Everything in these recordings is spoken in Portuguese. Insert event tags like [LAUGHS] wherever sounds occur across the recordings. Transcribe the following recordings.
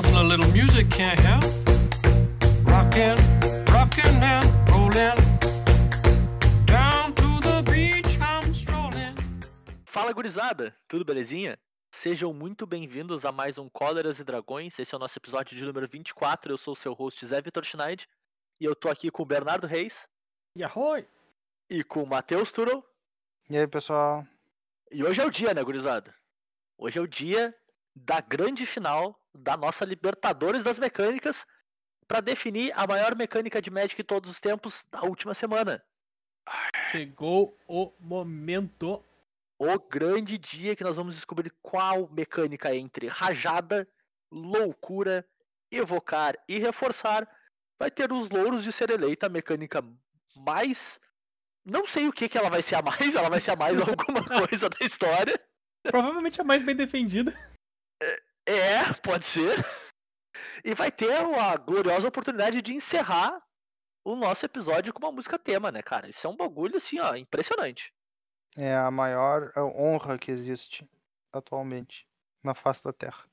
Nothing a little music can't help. Rockin', rockin' and rollin'. Down to the beach I'm strolling. Fala gurizada, tudo belezinha? Sejam muito bem-vindos a mais um Cóleras e Dragões. Esse é o nosso episódio de número 24. Eu sou o seu host Zé Vitor Schneid e eu tô aqui com o Bernardo Reis Yahoi! e com o Matheus Turel. E aí, pessoal? E hoje é o dia, né, gurizada? Hoje é o dia da grande final da nossa Libertadores das Mecânicas para definir a maior mecânica de Magic de todos os tempos da última semana. Chegou o momento. O grande dia que nós vamos descobrir qual mecânica entre rajada, loucura, evocar e reforçar vai ter os louros de ser eleita a mecânica mais. Não sei o que, que ela vai ser a mais, ela vai ser a mais [LAUGHS] alguma coisa da história. Provavelmente a mais bem defendida. É, pode ser. [LAUGHS] E vai ter a gloriosa oportunidade de encerrar o nosso episódio com uma música tema, né, cara? Isso é um bagulho assim, ó, impressionante. É a maior honra que existe atualmente na face da Terra.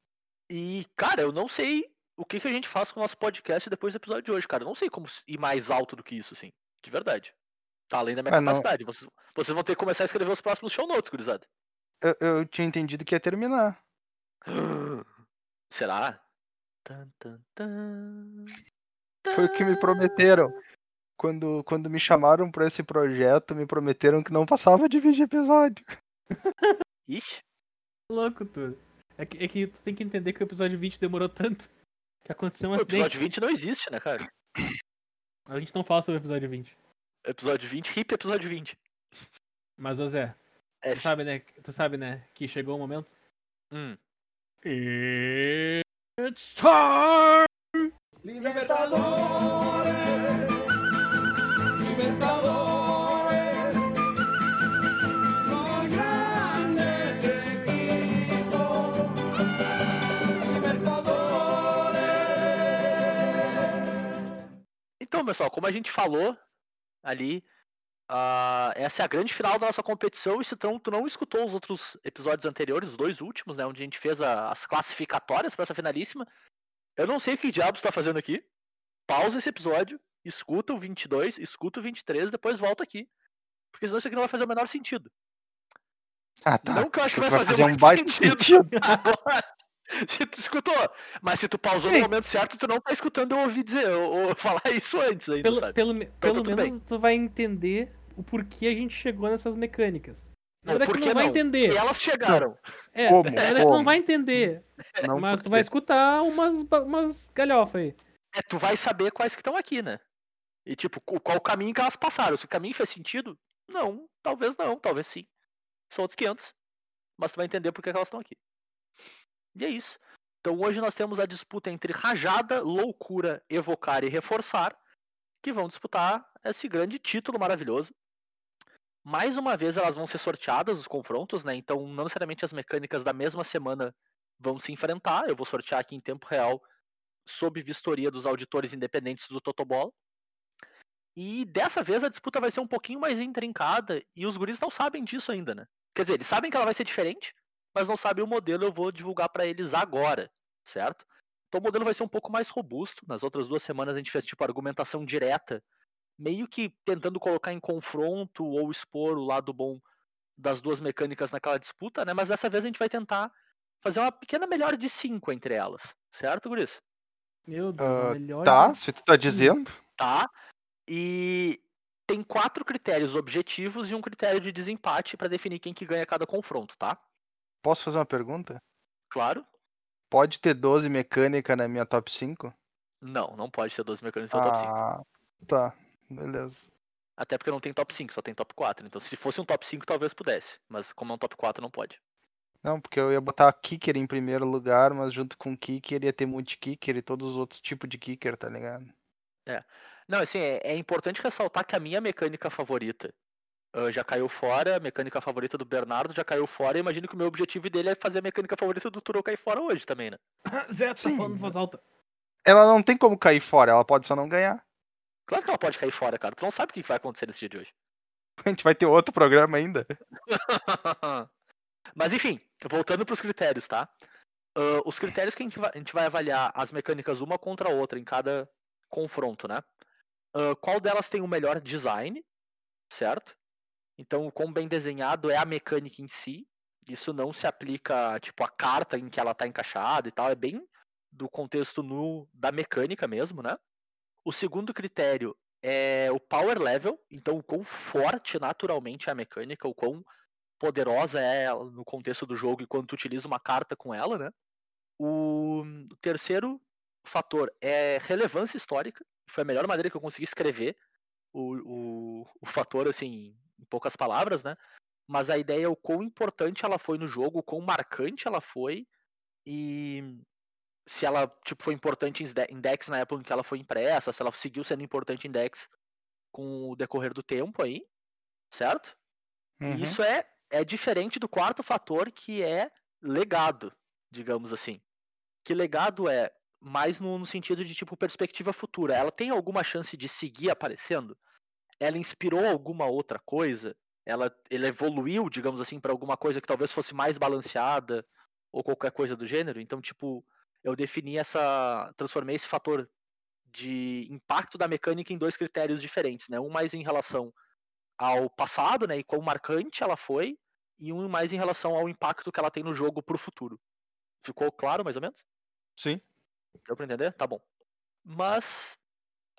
E, cara, eu não sei o que, que a gente faz com o nosso podcast depois do episódio de hoje, cara. Eu não sei como ir mais alto do que isso, assim. De verdade. Tá além da minha não. capacidade. Vocês, vocês vão ter que começar a escrever os próximos show notes, gurizada. Eu, eu tinha entendido que ia terminar. [GASPS] Será? Tan, tan, tan. Foi o que me prometeram. Quando, quando me chamaram pra esse projeto, me prometeram que não passava de 20 episódio. [LAUGHS] Ixi, Louco tudo. É que, é que tu tem que entender que o episódio 20 demorou tanto que aconteceu um o acidente. episódio 20 não existe, né, cara? A gente não fala sobre o episódio 20. Episódio 20, hip episódio 20. Mas, ô Zé, É, tu sabe, né? Tu sabe, né? Que chegou o momento. hum. It's time! Libertadores, Libertadores, los grandes equipos, Libertadores. Então, pessoal, como a gente falou ali, ah, essa é a grande final da nossa competição. E se tu não, tu não escutou os outros episódios anteriores, os dois últimos, né? Onde a gente fez a- as classificatórias para essa finalíssima. Eu não sei o que diabos tá fazendo aqui. Pausa esse episódio, escuta o 22, escuta o 23, depois volta aqui. Porque senão isso aqui não vai fazer o menor sentido. Ah, tá. Não que eu acho que Vai vai fazer, fazer um baita sentido. sentido. agora. [LAUGHS] [LAUGHS] [LAUGHS] Se tu escutou, mas se tu pausou no Sim. momento certo, tu não tá escutando eu ouvir dizer, ou, ou [LAUGHS] falar isso antes ainda, Pelo, sabe? pelo, me- pelo tudo menos tu vai entender o porquê a gente chegou nessas mecânicas. Não, tu que não vai não? entender. E elas chegaram. É, Como? verdade, tu não vai entender. Não mas tu vai escutar umas, umas galhofas aí. É, tu vai saber quais que estão aqui, né? E tipo, qual o caminho que elas passaram. Se o caminho fez sentido, não, talvez não, talvez sim. São outros 500. Mas tu vai entender por que que elas estão aqui. E é isso. Então hoje nós temos a disputa entre Rajada, Loucura, Evocar e Reforçar, que vão disputar esse grande título maravilhoso. Mais uma vez elas vão ser sorteadas os confrontos, né? Então não necessariamente as mecânicas da mesma semana vão se enfrentar. Eu vou sortear aqui em tempo real sob vistoria dos auditores independentes do Totobola. E dessa vez a disputa vai ser um pouquinho mais intrincada e os guris não sabem disso ainda, né? Quer dizer, eles sabem que ela vai ser diferente, mas não sabem o modelo, eu vou divulgar para eles agora, certo? Então o modelo vai ser um pouco mais robusto. Nas outras duas semanas a gente fez tipo argumentação direta, meio que tentando colocar em confronto ou expor o lado bom das duas mecânicas naquela disputa, né? Mas dessa vez a gente vai tentar fazer uma pequena melhora de 5 entre elas, certo, guris? Meu Deus, a melhor. Tá, se tu tá dizendo. tá? E tem quatro critérios objetivos e um critério de desempate para definir quem que ganha cada confronto, tá? Posso fazer uma pergunta? Claro? Pode ter 12 mecânica na minha top 5? Não, não pode ser 12 mecânicos no top 5. Ah, tá. Beleza. Até porque não tem top 5, só tem top 4. Então, se fosse um top 5, talvez pudesse. Mas como é um top 4, não pode. Não, porque eu ia botar kicker em primeiro lugar, mas junto com kicker ia ter multi-kicker e todos os outros tipos de kicker, tá ligado? Não, assim, é, é importante ressaltar que a minha mecânica favorita ah, já caiu fora, a mecânica favorita do Bernardo já caiu fora. E imagino que o meu objetivo dele é fazer a mecânica favorita do Turo cair fora hoje também, né? [LAUGHS] Zé, tá falando em voz alta. Ela não tem como cair fora, ela pode só não ganhar. Claro que ela pode cair fora, cara. Tu não sabe o que vai acontecer nesse dia de hoje. [LAUGHS] A gente vai ter outro programa ainda. [LAUGHS] Mas enfim, voltando para os critérios, tá? Ah, os critérios que a gente, vai, a gente vai avaliar as mecânicas uma contra a outra em cada confronto, né? Ah, qual delas tem o melhor design, certo? Então, o quão bem desenhado é a mecânica em si. Isso não se aplica, tipo, à carta em que ela está encaixada e tal. É bem do contexto nu da mecânica mesmo, né? O segundo critério é o power level. Então, o quão forte naturalmente é a mecânica, o quão poderosa é ela no contexto do jogo e quando tu utiliza uma carta com ela, né? O terceiro fator é relevância histórica. Foi a melhor maneira que eu consegui escrever o, o, o fator, assim, em poucas palavras, né? Mas a ideia é o quão importante ela foi no jogo, o quão marcante ela foi e se ela tipo, foi importante em Sde- em Dex na época em que ela foi impressa, se ela seguiu sendo importante em Dex com o decorrer do tempo aí, certo? Uhum. Isso é, é diferente do quarto fator, que é legado, digamos assim. Que legado é mais no, no sentido de tipo perspectiva futura. Ela tem alguma chance de seguir aparecendo? Ela inspirou alguma outra coisa? Ela, ela evoluiu, digamos assim, para alguma coisa que talvez fosse mais balanceada ou qualquer coisa do gênero? Então, tipo, eu defini essa. transformei esse fator de impacto da mecânica em dois critérios diferentes, né? Um mais em relação ao passado, né, e quão marcante ela foi, e um mais em relação ao impacto que ela tem no jogo pro futuro. Ficou claro, mais ou menos? Sim. Deu pra entender? Tá bom. Mas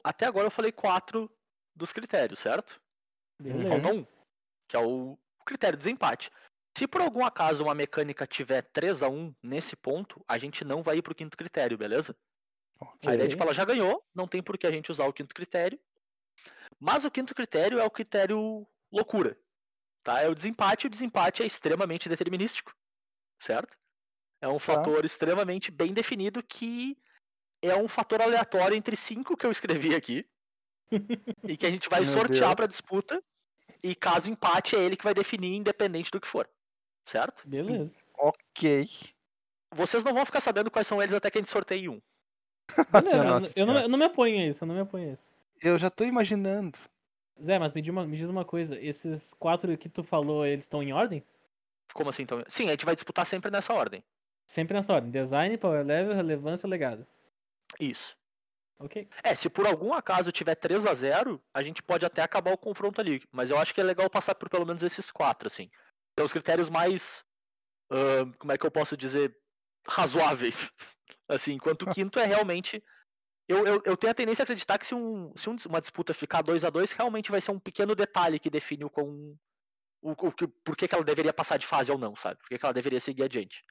até agora eu falei quatro dos critérios, certo? Beleza. Falta um, que é o critério do desempate. Se por algum acaso uma mecânica tiver 3 a 1 nesse ponto, a gente não vai ir pro quinto critério, beleza? A ideia é tipo, ela já ganhou, não tem por que a gente usar o quinto critério. Mas o quinto critério é o critério loucura. Tá? É o desempate, e o desempate é extremamente determinístico. Certo? É um fator extremamente bem definido que é um fator aleatório entre cinco que eu escrevi aqui. E que a gente vai Meu sortear Deus. pra disputa. E caso empate, é ele que vai definir, independente do que for. Certo? Beleza. Ok. Vocês não vão ficar sabendo quais são eles até que a gente sorteie um. Beleza. Nossa eu, não, eu não me apoio a isso, eu não me apoio a isso. Eu já tô imaginando. Zé, mas me diz uma, me diz uma coisa, esses quatro que tu falou, eles estão em ordem? Como assim, então? Sim, a gente vai disputar sempre nessa ordem. Sempre nessa ordem. Design, power level, relevância, legado. Isso. Ok. É, se por algum acaso tiver 3 a 0 a gente pode até acabar o confronto ali. Mas eu acho que é legal passar por pelo menos esses quatro, assim. São os critérios mais. ahn, como é que eu posso dizer? Razoáveis. [LAUGHS] Assim, enquanto o quinto é realmente. Eu, eu, eu tenho a tendência a acreditar que se, um, se um- uma disputa ficar 2 a 2 realmente vai ser um pequeno detalhe que define o quão. O, o, que- por que, que ela deveria passar de fase ou não, sabe? Por que, que ela deveria seguir adiante.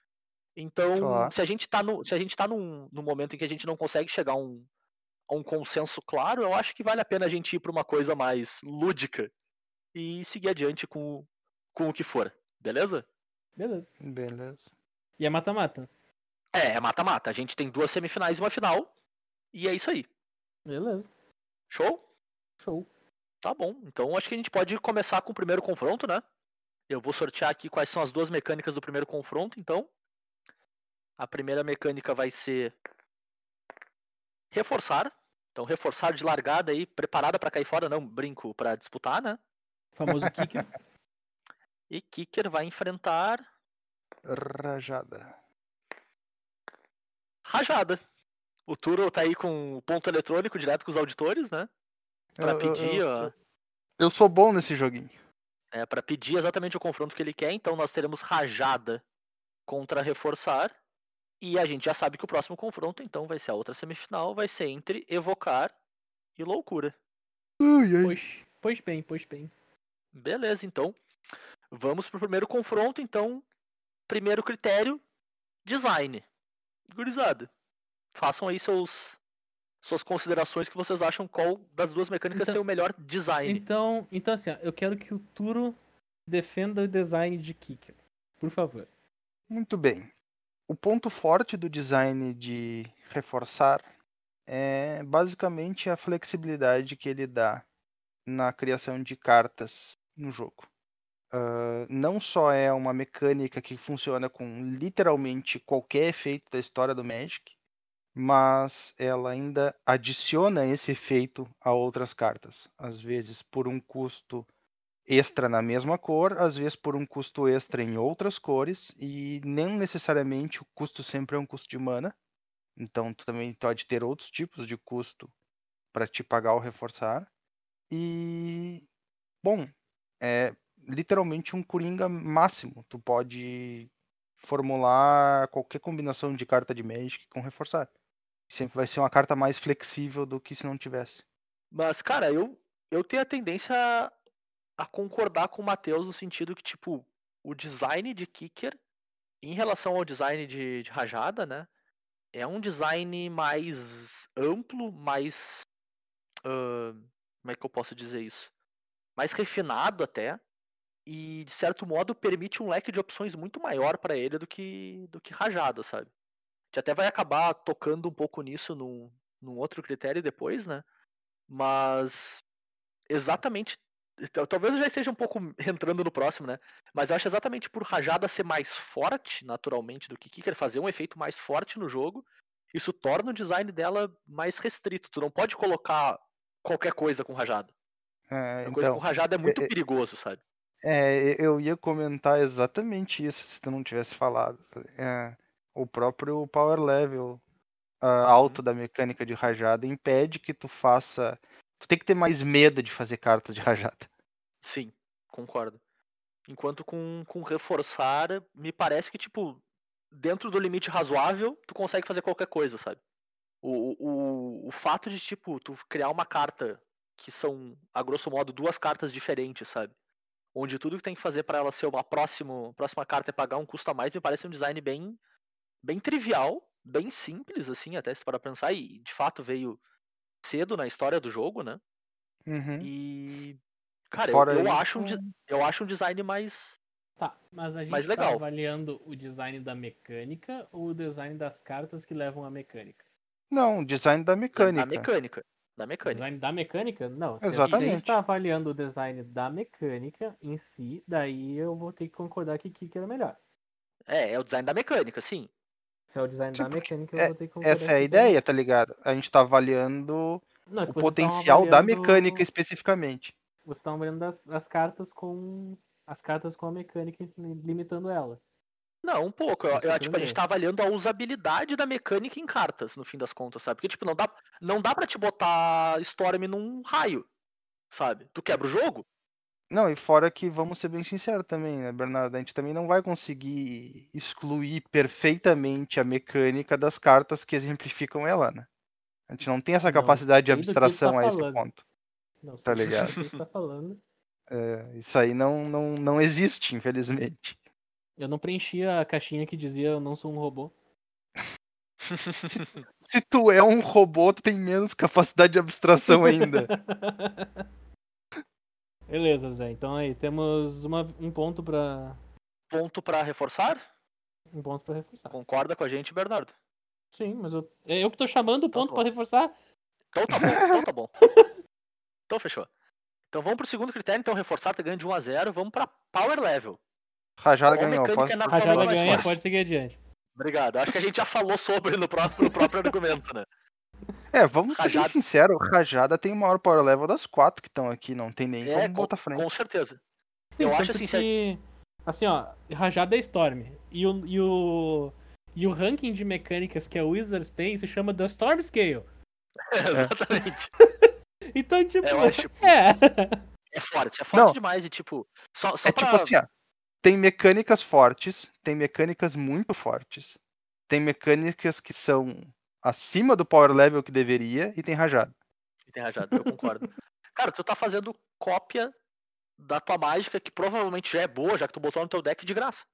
Então, Tá. se a gente tá, no, se a gente tá num, num momento em que a gente não consegue chegar a um, um consenso claro, eu acho que vale a pena a gente ir para uma coisa mais lúdica e seguir adiante com, o- com o que for, beleza? Beleza. Beleza. E é mata-mata? É, é mata-mata. A gente tem duas semifinais e uma final. E é isso aí. Beleza. Show? Show. Tá bom. Então acho que a gente pode começar com o primeiro confronto, né? Eu vou sortear aqui quais são as duas mecânicas do primeiro confronto, então. A primeira mecânica vai ser reforçar. Então reforçar de largada aí, preparada para cair fora, não brinco, para disputar, né? Famoso kicker. [LAUGHS] E Kicker vai enfrentar Rajada. Rajada. O Turo tá aí com o ponto eletrônico direto com os auditores, né? Pra Eu- eu- pedir, eu, ó. eu sou bom nesse joguinho. É, para pedir exatamente o confronto que ele quer, então nós teremos Rajada contra Reforçar. E a gente já sabe que o próximo confronto, então, vai ser a outra semifinal, vai ser entre Evocar e Loucura. Ui, ai. Pois, pois bem, pois bem. Beleza, então. Vamos pro primeiro confronto, então. Primeiro critério, design. Gurizada, façam aí seus suas considerações que vocês acham qual das duas mecânicas Então- tem o melhor design. Então, então assim, ó, eu quero que o Turo defenda o design de kicker. Por favor. Muito bem. O ponto forte do design de reforçar é basicamente a flexibilidade que ele dá na criação de cartas no jogo. Ah, não só é uma mecânica que funciona com literalmente qualquer efeito da história do Magic, mas ela ainda adiciona esse efeito a outras cartas, às vezes por um custo extra na mesma cor, às vezes por um custo extra em outras cores, e nem necessariamente o custo sempre é um custo de mana. Então tu também pode ter outros tipos de custo para te pagar o reforçar. E bom, é literalmente um coringa máximo. Tu pode formular qualquer combinação de carta de Magic com reforçar. Sempre vai ser uma carta mais flexível do que se não tivesse. Mas, cara, eu, eu tenho a tendência a, concordar com o Matheus no sentido que, tipo, o design de Kicker, em relação ao design de, de Rajada, né? É um design mais amplo, mais. ah, como é que eu posso dizer isso? Mais refinado até. E, de certo modo, permite um leque de opções muito maior para ele do que, do que Rajada, sabe? A gente até vai acabar tocando um pouco nisso num, num outro critério depois, né? Mas exatamente. Tal- Talvez eu já esteja um pouco entrando no próximo, né? Mas eu acho exatamente por Rajada ser mais forte, naturalmente, do que Kicker, fazer um efeito mais forte no jogo, isso torna o design dela mais restrito. Tu não pode colocar qualquer coisa com Rajada. É, A coisa com então, Rajada é muito é- perigoso, sabe? é, eu ia comentar exatamente isso se tu não tivesse falado. É, o próprio power level ah, alto da mecânica de rajada impede que tu faça. Tu tem que ter mais medo de fazer cartas de rajada. Sim, concordo. Enquanto com, com reforçar, me parece que, tipo, dentro do limite razoável, tu consegue fazer qualquer coisa, sabe? O, o, o fato de, tipo, tu criar uma carta que são, a grosso modo, duas cartas diferentes, sabe? Onde tudo que tem que fazer pra ela ser uma próximo, próxima carta é pagar um custo a mais, me parece um design bem, bem trivial, bem simples, assim, até se pra pensar, e de fato veio cedo na história do jogo, né? Uhum. E. Cara, eu, eu acho um, de- eu acho um design mais. Tá, mas a gente Mais tá legal. avaliando o design da mecânica ou o design das cartas que levam à mecânica? Não, design da Da mecânica. mecânica. Da mecânica. Design da mecânica? Não. Se a Exatamente. gente tá avaliando o design da mecânica em si, daí eu vou ter que concordar que Kicker é melhor. É, é o design da mecânica, sim. Se é o design Sim, da mecânica, eu vou ter que. Essa é a ideia, tá ligado? A gente tá avaliando Não, é o potencial da avaliando- mecânica especificamente. Vocês estão avaliando as, as cartas com. As cartas com a mecânica limitando ela. Não, um pouco. Eu, eu, tipo, a gente tá avaliando a usabilidade da mecânica em cartas, no fim das contas, sabe? Porque, tipo, não dá, não dá pra te botar Storm num raio, sabe? Tu quebra o jogo? Não, e fora que, vamos ser bem sinceros também, né, Bernardo? A gente também não vai conseguir excluir perfeitamente a mecânica das cartas que exemplificam ela, né? A gente não tem essa capacidade de tá abstração a esse ponto. Não Tá o que ligado? você está falando. É, isso aí não, não, não existe, infelizmente. Eu não preenchi a caixinha que dizia eu não sou um robô. [LAUGHS] Se tu é um robô, tu tem menos capacidade de abstração ainda. [LAUGHS] Beleza, Zé. Então aí, temos uma, um ponto pra. Ponto pra reforçar? Um ponto pra reforçar. Concorda com a gente, Bernardo? Sim, mas eu. É eu que tô chamando o Então ponto tá pra reforçar. Então tá bom, então tá bom. [LAUGHS] Então fechou. Então vamos pro segundo critério, então reforçar tá ganhando de 1 a 0 Vamos pra Power Level. Rajada Qual ganhou. Posso é Rajada ganha, pode seguir adiante. Obrigado. Acho que a gente já falou sobre no próprio, no próprio argumento, né? É, vamos ser Rajada- bem sinceros. Rajada tem o maior power level das quatro que estão aqui. Não tem nem É, como com, botar frente. com certeza. Sim, Eu acho assim, que. Assim, ó, Rajada é Storm. E o, e o. E o ranking de mecânicas que a Wizards tem se chama The Storm Scale. [LAUGHS] Exatamente. [LAUGHS] Então, tipo. Eu acho- É. É forte, é forte Não. demais e tipo. Só, só É pra. tipo assim, ó. Tem mecânicas fortes, tem mecânicas muito fortes. Tem mecânicas que são acima do power level que deveria e tem rajada. Tem rajada, eu concordo. [LAUGHS] Cara, tu tá fazendo cópia da tua mágica, que provavelmente já é boa, já que tu botou no teu deck de graça.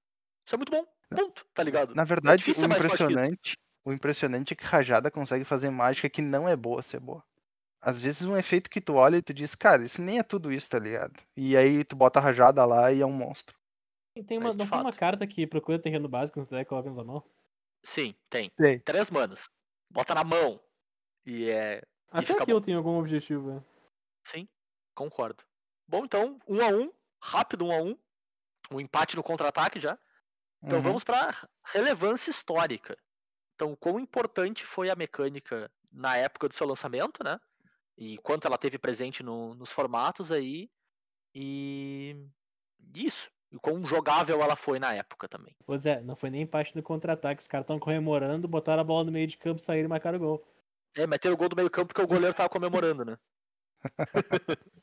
Isso é muito bom. Ponto, tá ligado? Na verdade, difícil o impressionante, o impressionante é que rajada consegue fazer mágica que não é boa ser boa. Às vezes um efeito que tu olha e tu diz, cara, isso nem é tudo isso, tá ligado? E aí tu bota a rajada lá e é um monstro. E tem uma, Mas, não tem uma fato. carta que procura terreno básico no deck e coloca na tua mão? Sim, tem. Tem. Três manas. Bota na mão. E é. Até fica aquilo bom. tem algum objetivo, né? Sim, concordo. Bom, então, um a um. Rápido, um a um. Um empate no contra-ataque já. Então Uhum. vamos para relevância histórica. Então, quão importante foi a mecânica na época do seu lançamento, né? E quanto ela teve presente no- nos formatos aí. E isso. E quão jogável ela foi na época também. Pois é, não foi nem parte do contra-ataque. Os caras estão comemorando, botaram a bola no meio de campo, saíram e marcaram o gol. É, meteram o gol do meio campo porque o goleiro tava comemorando, né? [LAUGHS]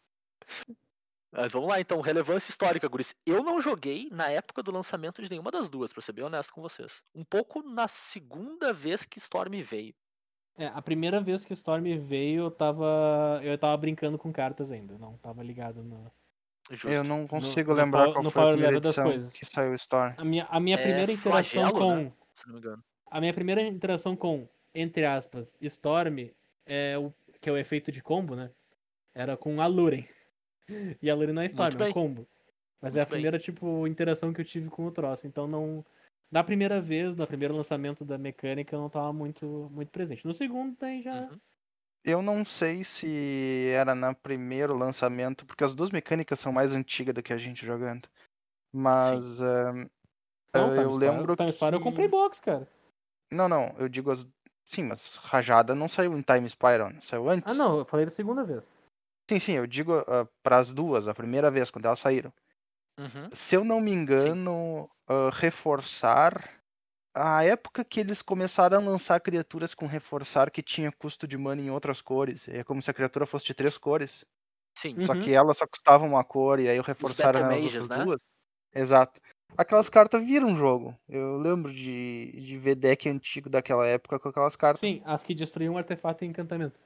Mas vamos lá então, relevância histórica, Guris. Eu não joguei na época do lançamento de nenhuma das duas, pra ser bem honesto com vocês. Um pouco na segunda vez que Storm veio. É, a primeira vez que Storm veio, eu tava. Eu tava brincando com cartas ainda, não tava ligado no. Justo. Eu não consigo no lembrar power- qual no foi a power primeira level das coisas. que saiu o Storm. A minha, a minha É primeira interação flagelo, com. né? Se não me engano. A minha primeira interação com, entre aspas, Storm, é o, que é o efeito de combo, né? Era com a Luren. E a Luren não é Storm, é um combo. Mas é a Muito bem. primeira, tipo, interação que eu tive com o troço. Então não. Da primeira vez, no primeiro lançamento da mecânica, eu não tava muito, muito presente. No segundo, daí já. Uhum. Eu não sei se era no primeiro lançamento, porque as duas mecânicas são mais antigas do que a gente jogando. Mas eh, Não, Time eu lembro Time Spy eu que- comprei box, cara. Não, não, eu digo as. Sim, mas Rajada não saiu em Time Spiral, saiu antes. Ah, não, eu falei da segunda vez. Sim, sim, eu digo para as duas, a primeira vez, quando elas saíram. Uhum. Se eu não me engano, ah, reforçar. A época que eles começaram a lançar criaturas com reforçar que tinha custo de mana em outras cores. É como se a criatura fosse de três cores. Sim. Uhum. Só que ela só custava uma cor e aí o reforçar era outras né? duas. Exato. Aquelas cartas viram jogo. Eu lembro de, de ver deck antigo daquela época com aquelas cartas. Sim, as que destruíam um artefato e encantamento.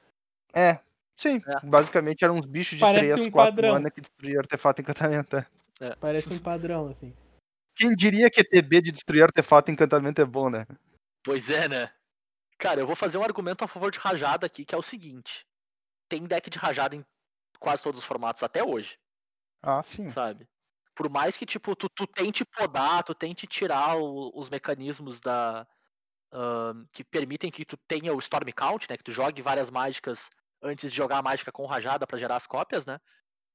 É, sim. É. Basicamente eram uns bichos de Parece 3, um 4 padrão. mana que destruíam artefato e encantamento. é. Parece um padrão, assim. Quem diria que ETB de destruir artefato e encantamento é bom, né? Pois é, né? Cara, eu vou fazer um argumento a favor de rajada aqui, que é o seguinte. Tem deck de rajada em quase todos os formatos até hoje, Ah, sim. sabe? Por mais que, tipo, tu, tu tente podar, tu tente tirar o- os mecanismos da. ahn, que permitem que tu tenha o Storm Count, né? Que tu jogue várias mágicas antes de jogar a mágica com rajada pra gerar as cópias, né?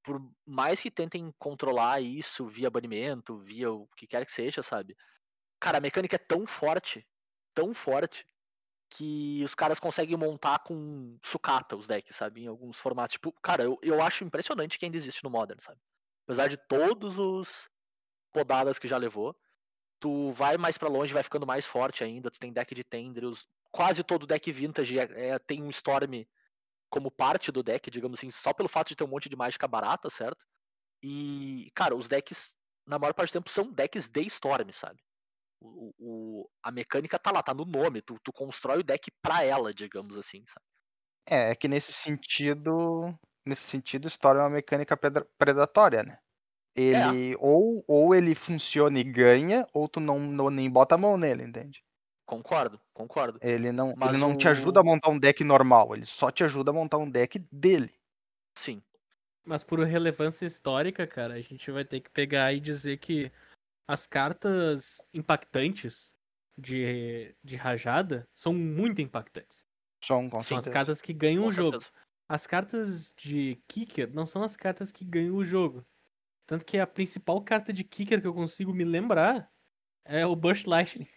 Por mais que tentem controlar isso via banimento, via o que quer que seja, sabe? Cara, a mecânica é tão forte, tão forte, que os caras conseguem montar com sucata os decks, sabe? Em alguns formatos. Tipo, cara, eu, eu acho impressionante que ainda existe no Modern, sabe? Apesar de todos os podadas que já levou, tu vai mais pra longe, vai ficando mais forte ainda. Tu tem deck de Tendrils. Quase todo deck vintage é- é- tem um Storm como parte do deck, digamos assim, só pelo fato de ter um monte de mágica barata, certo? E, cara, os decks, na maior parte do tempo, são decks de Storm, sabe? O, o- a mecânica tá lá, tá no nome, tu, tu constrói o deck pra ela, digamos assim, sabe? É, é que nesse sentido. Nesse sentido, Storm é uma mecânica predatória, né? Ele ou, ou ele funciona e ganha, ou tu não, não- nem bota a mão nele, entende? Concordo, concordo. Ele não, Mas ele não te o- ajuda a montar um deck normal, ele só te ajuda a montar um deck dele. Sim. Mas por relevância histórica, cara, a gente vai ter que pegar e dizer que as cartas impactantes de, de rajada são muito impactantes. São, com São as cartas que ganham com o jogo. certeza. As cartas de kicker não são as cartas que ganham o jogo. Tanto que a principal carta de kicker que eu consigo me lembrar é o Burst Lightning.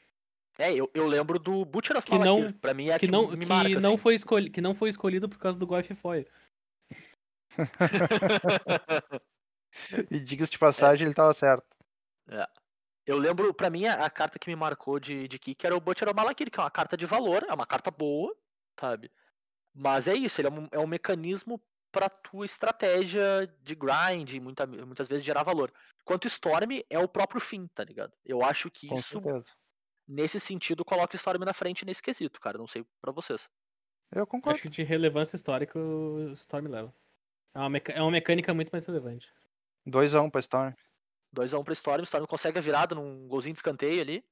É, eu, eu lembro do Butcher of Que Malakir. não- pra mim é que que não, me que, marca, não assim. foi escolhi, que não foi escolhido por causa do Goif Foil. [LAUGHS] E diga-se de passagem, ele tava certo. Eu lembro, pra mim, a, a carta que me marcou de, de kick era o Butcher of Malakir, que é uma carta de valor, é uma carta boa, sabe? Mas é isso, ele é um, é um mecanismo pra tua estratégia de grind, e muita, muitas vezes gerar valor. Enquanto Storm é o próprio fim, tá ligado? Eu acho que Com isso, certeza. Nesse sentido, coloca o Storm na frente nesse quesito, cara. Não sei pra vocês. Eu concordo. Acho que de relevância histórica o Storm leva. É uma, meca- é uma mecânica muito mais relevante. 2x1 pra Storm. 2x1 pra Storm, Storm consegue a virada num golzinho de escanteio ali.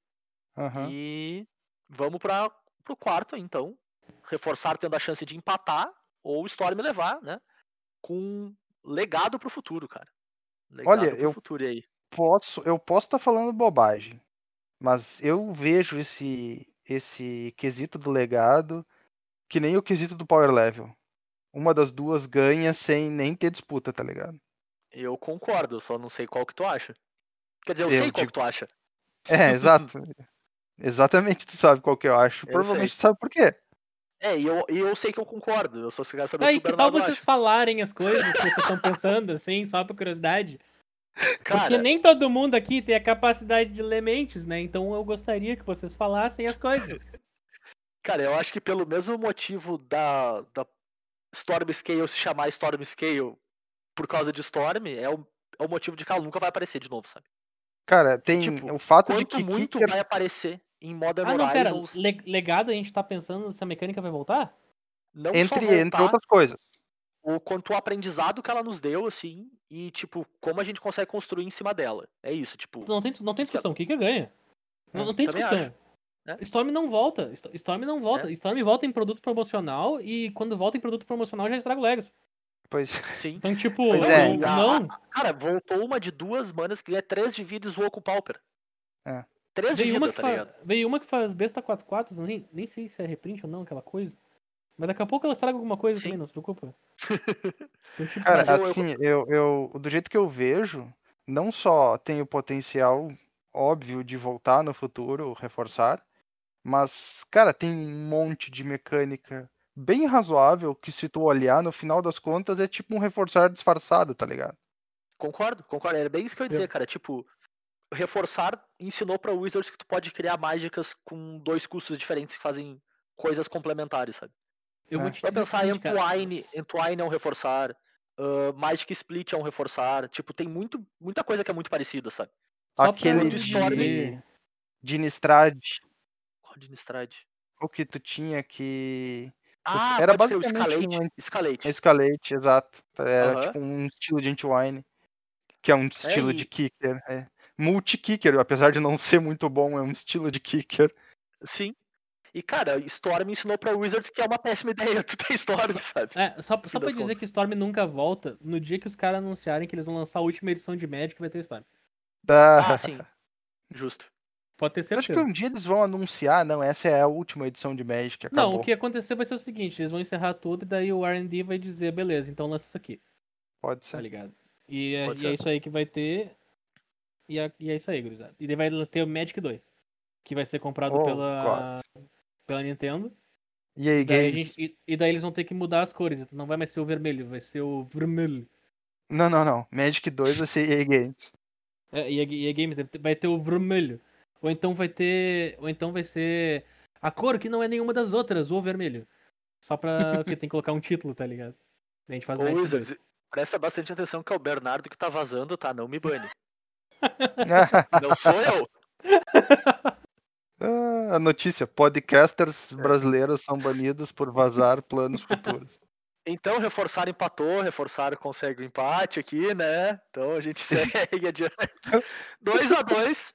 Aham. E vamos para pro quarto, então. Reforçar tendo a chance de empatar ou o Storm levar, né? Com legado pro futuro, cara. Legado Olha, pro eu- futuro aí. Posso, eu posso estar falando bobagem, mas eu vejo esse esse quesito do legado que nem o quesito do power level. Uma das duas ganha sem nem ter disputa, tá ligado? Eu concordo, só não sei qual que tu acha. Quer dizer, eu, Eu sei qual digo- que tu acha. É, [LAUGHS] exato. Exatamente, tu sabe qual que eu acho. Eu Provavelmente sei. tu sabe por quê. É, e eu, e eu sei que eu concordo. Eu só quero saber Tá o aí, que que tal vocês acha. falarem as coisas que vocês estão pensando, assim, só por curiosidade? Porque Cara, nem todo mundo aqui tem a capacidade de ler mentes, né? Então eu gostaria que vocês falassem as coisas. [LAUGHS] cara, eu acho que pelo mesmo motivo da, da Storm Scale se chamar Storm Scale por causa de Storm, é o, é o motivo de que ela nunca vai aparecer de novo, sabe? Cara, tem Tipo, o fato de que muito Kicker vai aparecer em Modern Ah, não, pera. Horizons, le- legado, a gente tá pensando se a mecânica vai voltar? não entre, só voltar, entre outras coisas. O quanto o aprendizado que ela nos deu, assim, e, tipo, como a gente consegue construir em cima dela. É isso, tipo, Não tem, não tem Que- discussão. O que que ganha? Não, É, não tem também discussão. É. Storm não volta. Sto- Storm não volta. Storm volta em produto promocional e quando volta em produto promocional já estraga o Legacy. Pois sim. Então, tipo, Pois não, é, não. Cara, voltou uma de duas manas que ganha 3 de vida e zoou com o Pauper. É. 3 de Veio vida, uma, que tá fa- ligado? veio uma que faz besta 4-4, nem, nem sei se é reprint ou não, aquela coisa. Mas daqui a pouco ela estraga alguma coisa Sim. também, não se preocupa. [LAUGHS] Então, tipo, Cara, assim, eu, eu, do jeito que eu vejo, não só tem o potencial óbvio de voltar no futuro, reforçar, mas, cara, tem um monte de mecânica bem razoável que, se tu olhar, no final das contas, é tipo um reforçar disfarçado, tá ligado? Concordo, concordo. Era bem isso que eu ia dizer, cara. Tipo, reforçar ensinou pra Wizards que tu pode criar mágicas com dois custos diferentes que fazem coisas complementares, sabe? Eu É. vou te Vai pensar cara, Entwine, Entwine é um reforçar, ah, Magic Split é um reforçar. Tipo, tem muito, muita coisa que é muito parecida, sabe? só Aquele de Storm- De Nistrad, Qual de Nistrad? o que tu tinha que. Ah, Era basicamente Escalate. um Escalate. Escalate, exato. Era tipo um estilo de Entwine, que é um estilo e- de kicker. É. Multi-kicker, apesar de não ser muito bom, é um estilo de kicker. Sim. E, cara, Storm ensinou pra Wizards que é uma péssima ideia [LAUGHS] tu ter Storm, sabe? É, só, só pra dizer contas. que Storm nunca volta, no dia que os caras anunciarem que eles vão lançar a última edição de Magic, vai ter Storm. Tá. Ah, sim. Justo. Pode ter Acho que certeza. um dia eles vão anunciar, não, essa é a última edição de Magic, acabou. Não, o que acontecer vai ser o seguinte, eles vão encerrar tudo e daí o R&D vai dizer, beleza, então lança isso aqui, Pode tá ser. ligado? E é, e é ser. isso aí que vai ter, e é, e é isso aí, gurizada. E daí vai ter o Magic 2, que vai ser comprado Oh, pela, pela Nintendo, E aí, e daí, games? gente- e, e daí eles vão ter que mudar as cores, então não vai mais ser o vermelho, vai ser o vermelho. Não, não, não. Magic 2 vai ser EA Games. É, e, a, e a Games vai ter o vermelho. Ou então vai ter. Ou então vai ser a cor que não é nenhuma das outras, o vermelho. Só pra. [LAUGHS] Porque tem que colocar um título, tá ligado? A gente faz Ô, Magic Wizards, presta bastante atenção que é o Bernardo que tá vazando, tá? Não me bane. [LAUGHS] [LAUGHS] Não sou eu. Ah, a notícia: podcasters brasileiros são banidos por vazar [LAUGHS] planos futuros. Então, reforçar empatou, reforçar consegue o empate aqui, né? Então a gente [LAUGHS] segue adiante. 2 a 2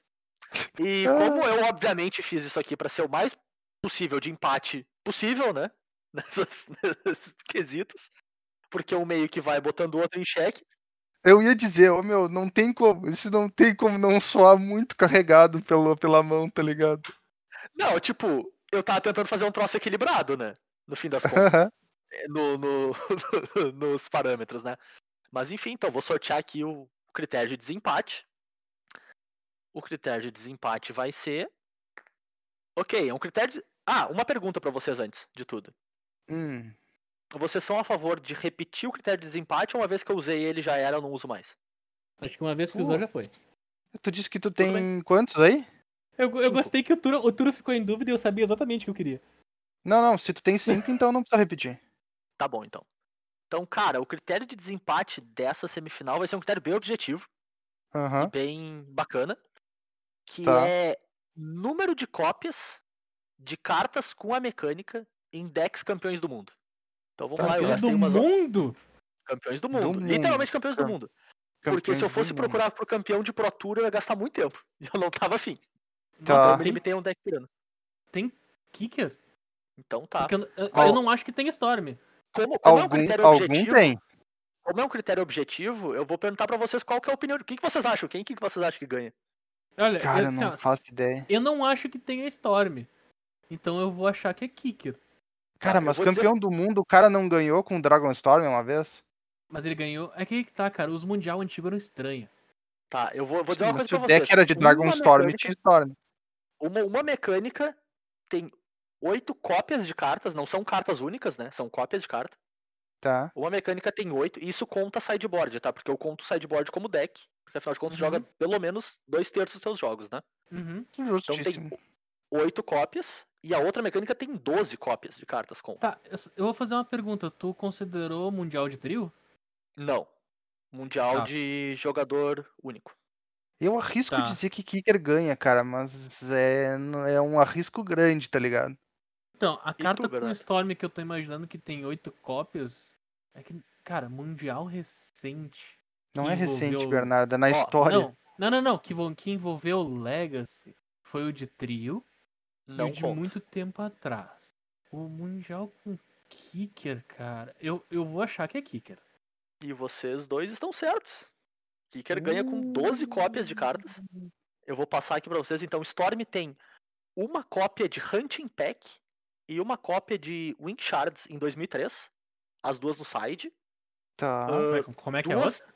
E como eu, obviamente, fiz isso aqui pra ser o mais possível de empate possível, né? [LAUGHS] Nessas, nesses quesitos. Porque um meio que vai botando o outro em xeque. Eu ia dizer, ô meu, não tem como. Isso não tem como não soar muito carregado pelo, pela mão, tá ligado? Não, tipo, eu tava tentando fazer um troço equilibrado, né? No fim das contas. É, no, no- [LAUGHS] nos parâmetros, né? Mas enfim, então vou sortear aqui o critério de desempate. O critério de desempate vai ser. Ok, é um critério de. Ah, uma pergunta pra vocês antes de tudo. Hum, Vocês são a favor de repetir o critério de desempate ou uma vez que eu usei ele já era, eu não uso mais? Acho que uma vez que usou Uh. já foi. tu disse que tu Tudo tem quantos aí? Eu, eu gostei que o Turo, o Turo ficou em dúvida e eu sabia exatamente o que eu queria. Não, não, se tu tem cinco, então não precisa repetir. Tá bom, então. Então, cara, o critério de desempate dessa semifinal vai ser um critério bem objetivo. e Aham. bem bacana, que Tá. é número de cópias de cartas com a mecânica em decks campeões do mundo. Então vamos lá, eu gastei do umas mundo! campeões do Do mundo, mundo. literalmente campeões do mundo. Porque se eu Campeões do fosse mundo. procurar por campeão de Pro Tour, eu ia gastar muito tempo. E [LAUGHS] eu não tava afim. Tá. Então eu me tem, limitei a um deck pirano. tem Kicker? Então tá. Porque eu, eu- não acho que tem Storm. Como, como é um Algum, critério algum objetivo, tem. como é um critério objetivo, eu vou perguntar pra vocês qual que é a opinião. O que, que vocês acham? Quem que vocês acham que ganha? Olha, Cara, eu, eu assim, não ó, faço ideia. eu não acho que tenha Storm. Então eu vou achar que é Kicker. Cara, eu mas vou dizer- campeão do mundo, o cara não ganhou com o Dragon Storm uma vez? Mas ele ganhou. É que aí que tá, cara. Os Mundial antigos eram estranhos. Tá, eu vou, vou dizer Sim, uma coisa se pra o vocês. deck era de Dragon Uma Storm, mecânica- tinha Storm. Uma, uma mecânica tem oito cópias de cartas, não são cartas únicas, né? São cópias de carta. Tá. Uma mecânica tem oito, e isso conta sideboard, tá? Porque eu conto sideboard como deck, porque afinal de contas Uhum. joga pelo menos dois terços dos seus jogos, né? Uhum. Então tem oito cópias, e a outra mecânica tem 12 cópias de cartas com. Tá, eu vou fazer uma pergunta. Tu considerou Mundial de Trio? Não. Mundial Tá. de jogador único. Eu arrisco Tá. dizer que Kicker ganha, cara, mas é, é um arrisco grande, tá ligado? Então, a tu, carta com? Storm que eu tô imaginando que tem oito cópias é que, cara, Mundial recente. Não é recente, envolveu- Bernardo, é na Ó, história. Não, não, não, não. Que, que envolveu o Legacy foi o de trio Não e o de conta. muito tempo atrás. O Mundial com Kicker, cara. Eu, eu vou achar que é Kicker. E vocês dois estão certos. Kicker ganha com 12 cópias de cartas. Eu vou passar aqui pra vocês. Então, Storm tem uma cópia de Hunting Pack e uma cópia de Wing Shards em 2003. As duas no side. Tá. Ah, Como é, como é que é duas, outra?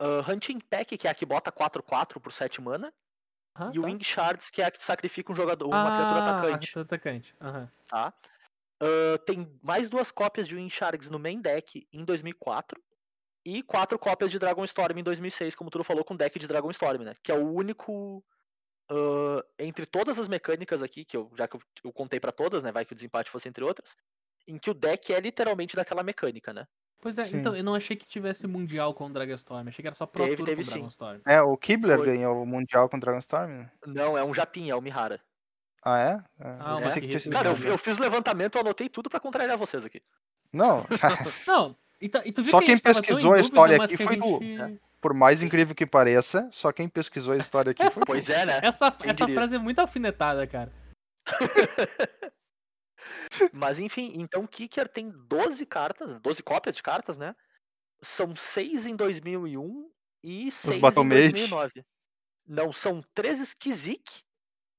ah, Hunting Pack, que é a que bota 4-4 por 7 mana. Ah, e o tá. Wing Shards, que é a que sacrifica um jogador, uma criatura Ah, atacante. atacante. aham. Tá? Ah, tem mais duas cópias de Wing Shards no main deck em 2004. E quatro cópias de Dragon Storm em 2006, como tu falou, com deck de Dragon Storm, né? Que é o único. ah, entre todas as mecânicas aqui, que eu, já que eu, eu contei pra todas, né? Vai que o desempate fosse entre outras. Em que o deck é literalmente daquela mecânica, né? Pois é, Sim. então, eu não achei que tivesse Mundial com o Dragonstorm. Achei que era só Pro Teve, Tour teve com sim. Dragonstorm. É, o Kibler Foi. ganhou o Mundial com o Dragonstorm? né? Não, é um Japinha, é o Mihara. Ah, é? Ah, eu pensei que tinha sido Cara, eu, eu fiz o levantamento, eu anotei tudo pra contrariar vocês aqui. Não, [LAUGHS] Não, e, tá- e tu viu Só que quem pesquisou a dúvida, história mas aqui foi tu, gente- né? por mais incrível que pareça, só quem pesquisou a história aqui É, foi. [LAUGHS] Pois é, né? Essa, Quem essa diria? frase é muito alfinetada, cara. [LAUGHS] Mas enfim, então Kicker tem 12 cartas, 12 cópias de cartas, né? São 6 em 2001 e 6 em Battlemage. 2009. Não, são 3 Skizik,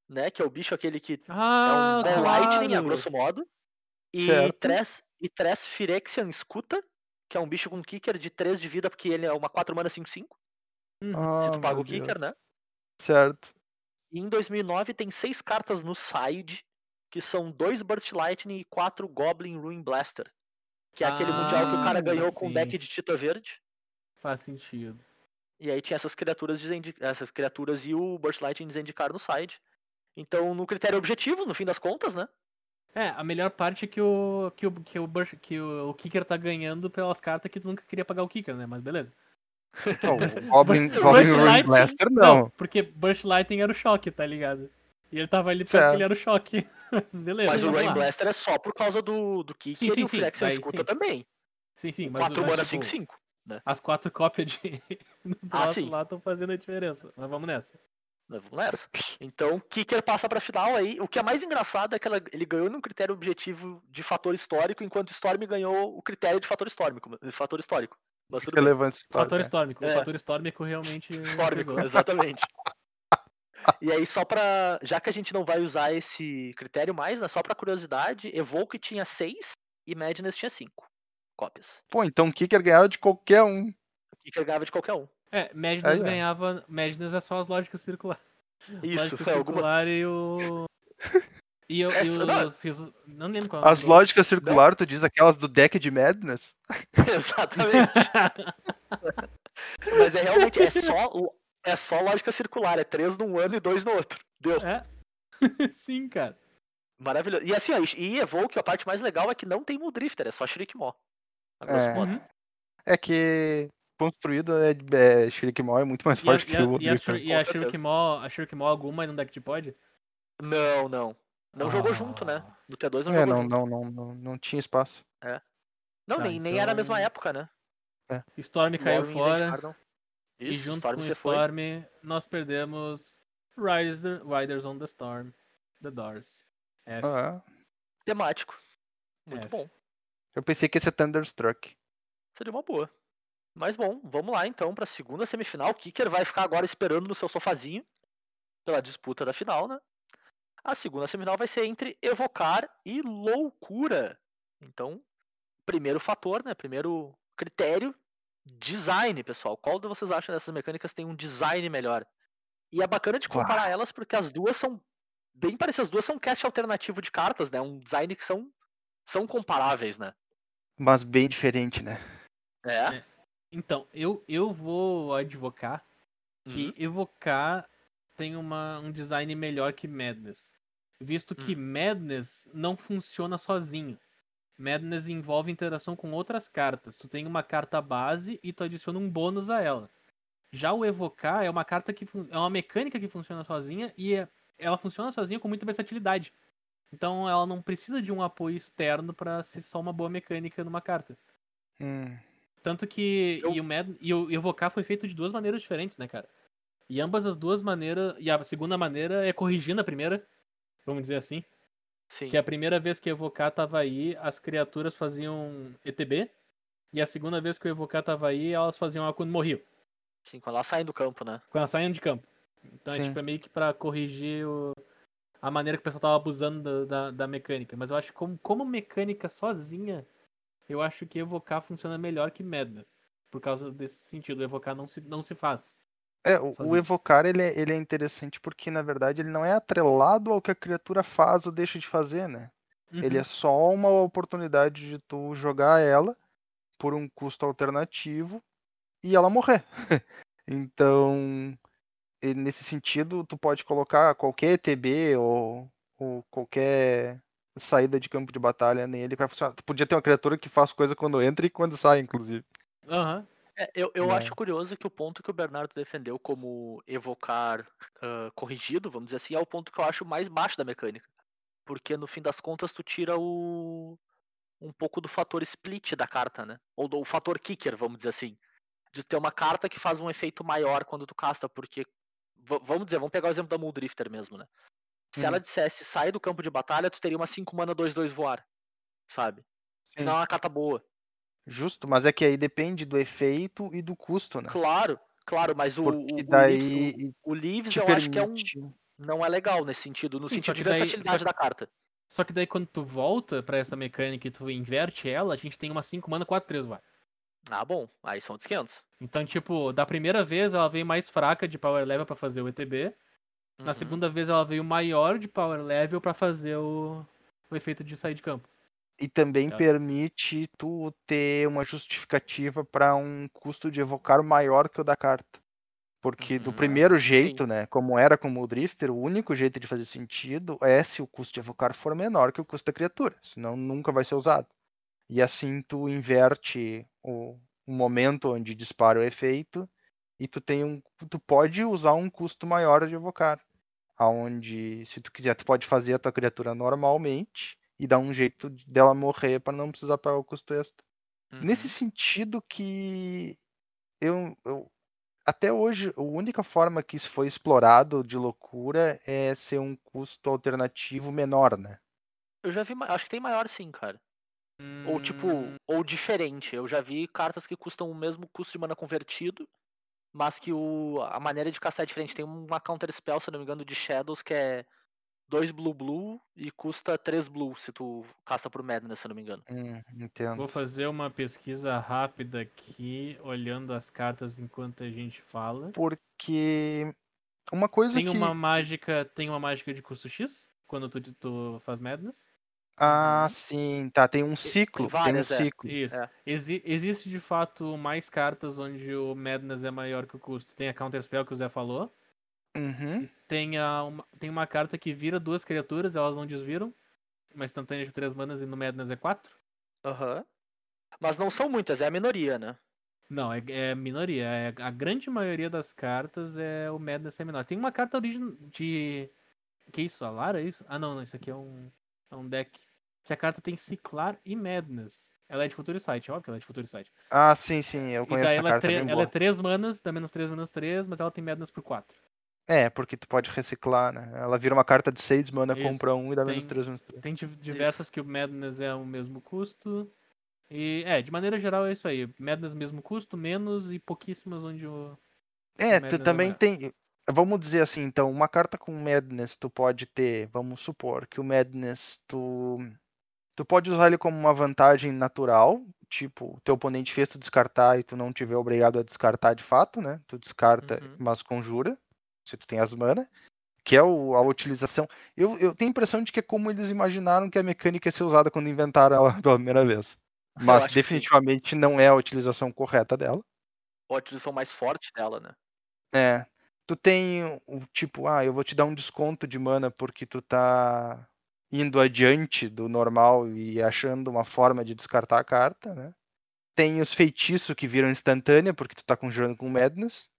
né? Que é o bicho aquele que Ah, é um Ball Lightning, a claro. grosso modo. E Certo. 3, e 3 Phyrexian Scuta, que é um bicho com Kicker de 3 de vida, porque ele é uma 4 mana 5-5, Uhum. Ah, se tu paga o Kicker, Deus. né? Certo. E em 2009 tem 6 cartas no side, que são 2 Burst Lightning e 4 Goblin Ruin Blaster. Que é aquele mundial que o cara Ah, ganhou com sim. deck de Tita Verde. Faz sentido. E aí tinha essas criaturas, essas criaturas e o Burst Lightning desendicar no side. Então, no critério objetivo, no fim das contas, né? É, a melhor parte é que o que o que o, Burst- que o, o Kicker tá ganhando pelas cartas que tu nunca queria pagar o Kicker, né? Mas beleza. Não, o Lightning- Blaster não. porque Burst Lightning era o choque, tá ligado? E ele tava ali porque Certo. ele era o choque. [LAUGHS] Mas beleza, Mas o Rain lá. Blaster é só por causa do, do Kicker Sim, sim, e o sim, Phyrexian daí Scuta sim. também. Sim, sim, mas 4 o- mana mas, tipo, 5-5. As quatro [LAUGHS] cópias de [LAUGHS] do Ah, lá estão fazendo a diferença. Mas vamos nessa. Mas Vamos nessa. Então, Kicker passa pra final aí. O que é mais engraçado é que ela- ele ganhou num critério objetivo de fator histórico, enquanto Storm ganhou o critério de fator histórico. De fator histórico. Mas tudo bem. Relevância Fator histórmico. É. O fator histórmico realmente. Histórmico, pesou. exatamente. [LAUGHS] E aí, só pra. Já que a gente não vai usar esse critério mais, né? Só pra curiosidade, Evoke tinha 6 e Madness tinha 5 cópias. Pô, então o Kicker ganhava de qualquer um. Kicker ganhava de qualquer um. É, Madness ó. ganhava. Madness é só as lógicas circulares. Isso, Lógica é alguma. circular e o. [LAUGHS] E, o- e Essa- não. os. riso- Não lembro qual é o As lógicas circular, tu diz aquelas do deck de Madness? [LAUGHS] [LAUGHS] Exatamente. Mas é realmente. É só, é só lógica circular. É 3 num ano e 2 no outro. Deu. É? Sim, cara. Maravilhoso. E assim, ó, e Evoke, a parte mais legal é que não tem Muldrifter, é só Shriekmaw. A grosso É. modo. Uhum. É que construído é, é Shriek Maw é muito mais E a, forte e que a, o e a. Shur- e a certeza. Shurikmaw, a Shurikmaw alguma no deck de pod? Não, não. Não jogou junto, né? Ah. No T2 não É, jogou não, junto. não, não, não, não tinha espaço. Não, Tá, nem, nem era a mesma então- época, né? Storm caiu fora. Não. E Isso, junto Storm com o você foi. Storm, nós perdemos Riders, Riders on the Storm, The Doors. F, Ah, Temático. Muito F. bom. eu pensei que ia ser Thunderstruck. Seria uma boa. Mas bom, vamos lá então pra segunda semifinal. O Kicker vai ficar agora esperando no seu sofazinho pela disputa da final, né? A segunda semifinal vai ser entre Evocar e Loucura. Então, primeiro fator, né? Primeiro critério, design, pessoal. Qual de vocês acham dessas mecânicas tem um design melhor? E é bacana de comparar elas porque as duas são bem parecidas. As duas são cast alternativo de cartas, né? Um design que são, são comparáveis, né? Mas bem diferente, né? É. É. Então, eu, eu vou advocar que Uhum. evocar tem uma, um design melhor que Madness. Visto que Hum. Madness não funciona sozinho. Madness envolve interação com outras cartas. Tu tem uma carta base e tu adiciona um bônus a ela. Já o evocar é uma carta que é uma mecânica que funciona sozinha e é- ela funciona sozinha com muita versatilidade. Então ela não precisa de um apoio externo para ser só uma boa mecânica numa carta. Hum, Tanto que Eu- e o, Mad, e o evocar foi feito de duas maneiras diferentes, né, cara? E ambas as duas maneiras, e a segunda maneira é corrigindo a primeira, vamos dizer assim, Sim. que a primeira vez que o evocar tava aí, as criaturas faziam ETB, e a segunda vez que o evocar tava aí, elas faziam ela quando morriam, Sim, quando elas saem do campo, né? quando elas saíam de campo. Então é, tipo, é meio que pra corrigir o- a maneira que o pessoal tava abusando da, da, da mecânica. Mas eu acho que como, como mecânica sozinha, eu acho que evocar funciona melhor que Madness. Por causa desse sentido, evocar não se, não se faz. É, o, o evocar ele é, ele é interessante porque, na verdade, ele não é atrelado ao que a criatura faz ou deixa de fazer, né? Ele Uhum. é só uma oportunidade de tu jogar ela por um custo alternativo e ela morrer. [LAUGHS] então, nesse sentido, tu pode colocar qualquer ETB ou, ou qualquer saída de campo de batalha nele vai funcionar. Tu podia ter uma criatura que faz coisa quando entra e quando sai, inclusive. Aham. É, eu eu Né. acho curioso que o ponto que o Bernardo defendeu como evocar ah, corrigido, vamos dizer assim, é o ponto que eu acho mais baixo da mecânica. Porque no fim das contas tu tira o um pouco do fator split da carta, né? Ou do fator kicker, vamos dizer assim. De ter uma carta que faz um efeito maior quando tu casta, porque. va- vamos dizer, vamos pegar o exemplo da Muldrifter mesmo, né? Se ela Hum. dissesse sai do campo de batalha, tu teria uma 5 mana 2-2 voar. Sabe? Sim. não é uma carta boa. Justo, mas é que aí depende do efeito e do custo, né? Claro, claro, mas o, o, Porque o daí o, o Leaves eu acho que é um, permite. não é legal nesse sentido, no Sim, sentido de daí- versatilidade só- da carta. Só que daí quando tu volta pra essa mecânica e tu inverte ela, a gente tem uma 5 mana 4-3 vai. Ah, bom, aí são outros 500. Então, tipo, da primeira vez ela veio mais fraca de power level pra fazer o ETB. Na Uhum. segunda vez ela veio maior de power level pra fazer o, o efeito de sair de campo. E também Tá. permite tu ter uma justificativa para um custo de evocar maior que o da carta. Porque do Uhum, primeiro jeito, sim. né, como era com o Drifter, o único jeito de fazer sentido é se o custo de evocar for menor que o custo da criatura, senão nunca vai ser usado. E assim tu inverte o, o momento onde dispara o efeito e tu tem um tu pode usar um custo maior de evocar, aonde se tu quiser tu pode fazer a tua criatura normalmente e dar um jeito dela morrer para não precisar pagar o custo extra. Nesse Uhum. sentido que eu, eu até hoje a única forma que isso foi explorado de loucura é ser um custo alternativo menor, né? Eu já vi, acho que tem maior sim, cara. Ou tipo, Hum, ou diferente. Eu já vi cartas que custam o mesmo custo de mana convertido, mas que o, a maneira de castar é diferente. Tem uma counter spell, se eu não me engano, de Shadows que é 2 blue blue e custa 3 blue se tu casta pro Madness, se eu não me engano. Hum, entendo. Vou fazer uma pesquisa rápida aqui, olhando as cartas enquanto a gente fala. Porque uma coisa Tem que uma mágica, tem uma mágica de custo X quando tu, tu faz Madness. Ah, Uhum. sim, tá, tem um ciclo, tem, várias, um é. ciclo. Isso. É. Exi- existe de fato mais cartas onde o Madness é maior que o custo. Tem a Counter Spell que o Zé falou. Uhum. Tem, a, uma, tem uma carta que vira duas criaturas, elas não desviram. Uma instantânea de 3 manas e no Madness é 4. Aham. Mas não são muitas, é a minoria, né? Não, é, é minoria. É, a grande maioria das cartas é o Madness é menor. Tem uma carta origem de. Que isso? A Lara? É isso? Ah, não, não. Isso aqui é um, é um deck. Que a carta tem Ciclar e Madness. Ela é de Future Sight, óbvio que ela é de Future Sight. Ah, sim, sim, eu conheço essa é carta, bem ela é boa. 3 manas, dá menos 3, menos 3, mas ela tem Madness por 4. É, porque tu pode reciclar, né? Ela vira uma carta de 6 mana, Isso, compra um e dá menos tem- 3, menos 3. Tem di- diversas que o Madness é o mesmo custo. E é, de maneira geral é isso aí. Madness mesmo custo, menos e pouquíssimas onde o. É, tu é também maior. tem. Vamos dizer assim, então, uma carta com Madness, tu pode ter, vamos supor que o Madness, tu, tu pode usar ele como uma vantagem natural, tipo, o teu oponente fez tu descartar e tu não tiver obrigado a descartar de fato, né? Tu descarta, Uhum. mas conjura, se tu tem as mana. que é o- a utilização. Eu, eu tenho a impressão de que é como eles imaginaram que a mecânica ia ser usada quando inventaram ela [LAUGHS] pela primeira vez. Mas definitivamente não é a utilização correta dela. Ou a utilização mais forte dela, né? É. Tu tem o tipo, ah, eu vou te dar um desconto de mana porque tu tá indo adiante do normal e achando uma forma de descartar a carta, né? Tem os feitiços que viram instantânea porque tu tá conjurando com Madness.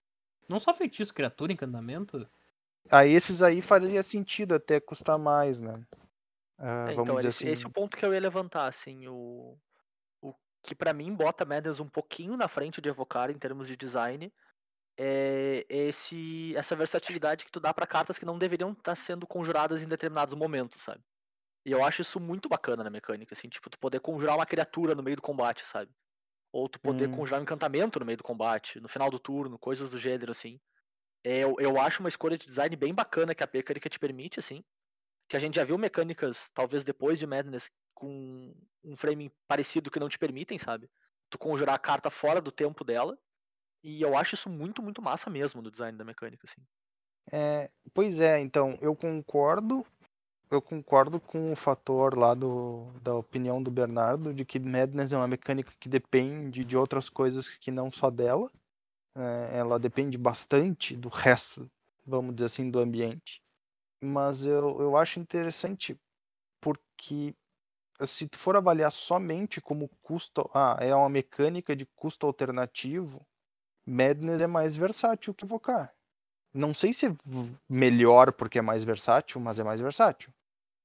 Não só feitiço, criatura, encantamento. Aí esses aí faria sentido até custar mais, né? Ah, É, vamos então, dizer esse, assim. esse é o ponto que eu ia levantar, assim, o, o que pra mim bota Madness um pouquinho na frente de Evocar em termos de design é esse, essa versatilidade que tu dá pra cartas que não deveriam estar sendo conjuradas em determinados momentos, sabe? E eu acho isso muito bacana na mecânica, assim, tipo, tu poder conjurar uma criatura no meio do combate, sabe? Ou tu poder Hum. conjurar um encantamento no meio do combate, no final do turno, coisas do gênero, assim. É, eu, eu acho uma escolha de design bem bacana que a mecânica te permite, assim. Que a gente já viu mecânicas, talvez depois de Madness, com um framing parecido que não te permitem, sabe? Tu conjurar a carta fora do tempo dela. E eu acho isso muito, muito massa mesmo no design da mecânica, assim. É, pois é, então, eu concordo. Eu concordo com o fator lá do, da opinião do Bernardo de que Madness é uma mecânica que depende de outras coisas que não só dela. É, ela depende bastante do resto, vamos dizer assim, do ambiente. Mas eu, eu acho interessante porque se tu for avaliar somente como custo, ah, é uma mecânica de custo alternativo, Madness é mais versátil que Evocar. Não sei se é melhor porque é mais versátil, mas é mais versátil.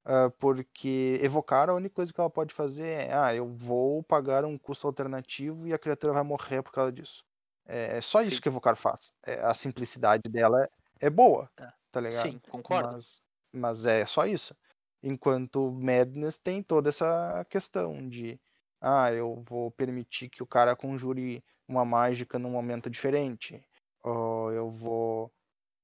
Ah, porque evocar a única coisa que ela pode fazer é, ah, eu vou pagar um custo alternativo e a criatura vai morrer por causa disso. É, é só isso Sim. que evocar faz. É, a simplicidade dela é, boa, É. tá ligado? Sim, concordo. Mas, mas é só isso. Enquanto Madness tem toda essa questão de ah, eu vou permitir que o cara conjure uma mágica num momento diferente. Ou eu vou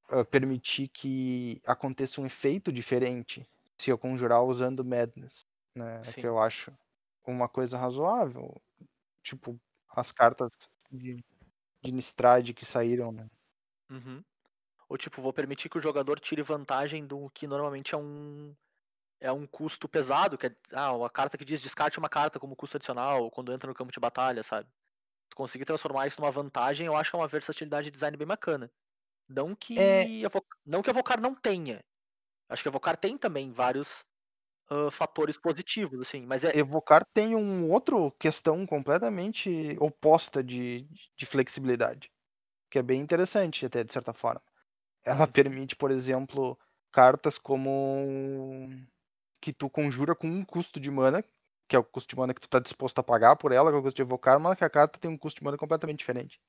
ah, permitir que aconteça um efeito diferente se eu conjurar usando Madness. Né? Sim. Que eu acho uma coisa razoável. Tipo, as cartas de, de Nistrad que saíram, né? Uhum. Ou tipo, vou permitir que o jogador tire vantagem do que normalmente é um é um custo pesado, que é ah, uma carta que diz descarte uma carta como custo adicional quando entra no campo de batalha, sabe? Tu conseguir transformar isso numa vantagem, eu acho que é uma versatilidade de design bem bacana. Não que É. não que Evocar não tenha. Acho que Evocar tem também vários ah, fatores positivos, assim, mas é Evocar tem um outro questão completamente oposta de, de flexibilidade, que é bem interessante até de certa forma. Ela permite, por exemplo, cartas como que tu conjura com um custo de mana, que é o custo de mana que tu tá disposto a pagar por ela, que é o custo de evocar, mas que a carta tem um custo de mana completamente diferente.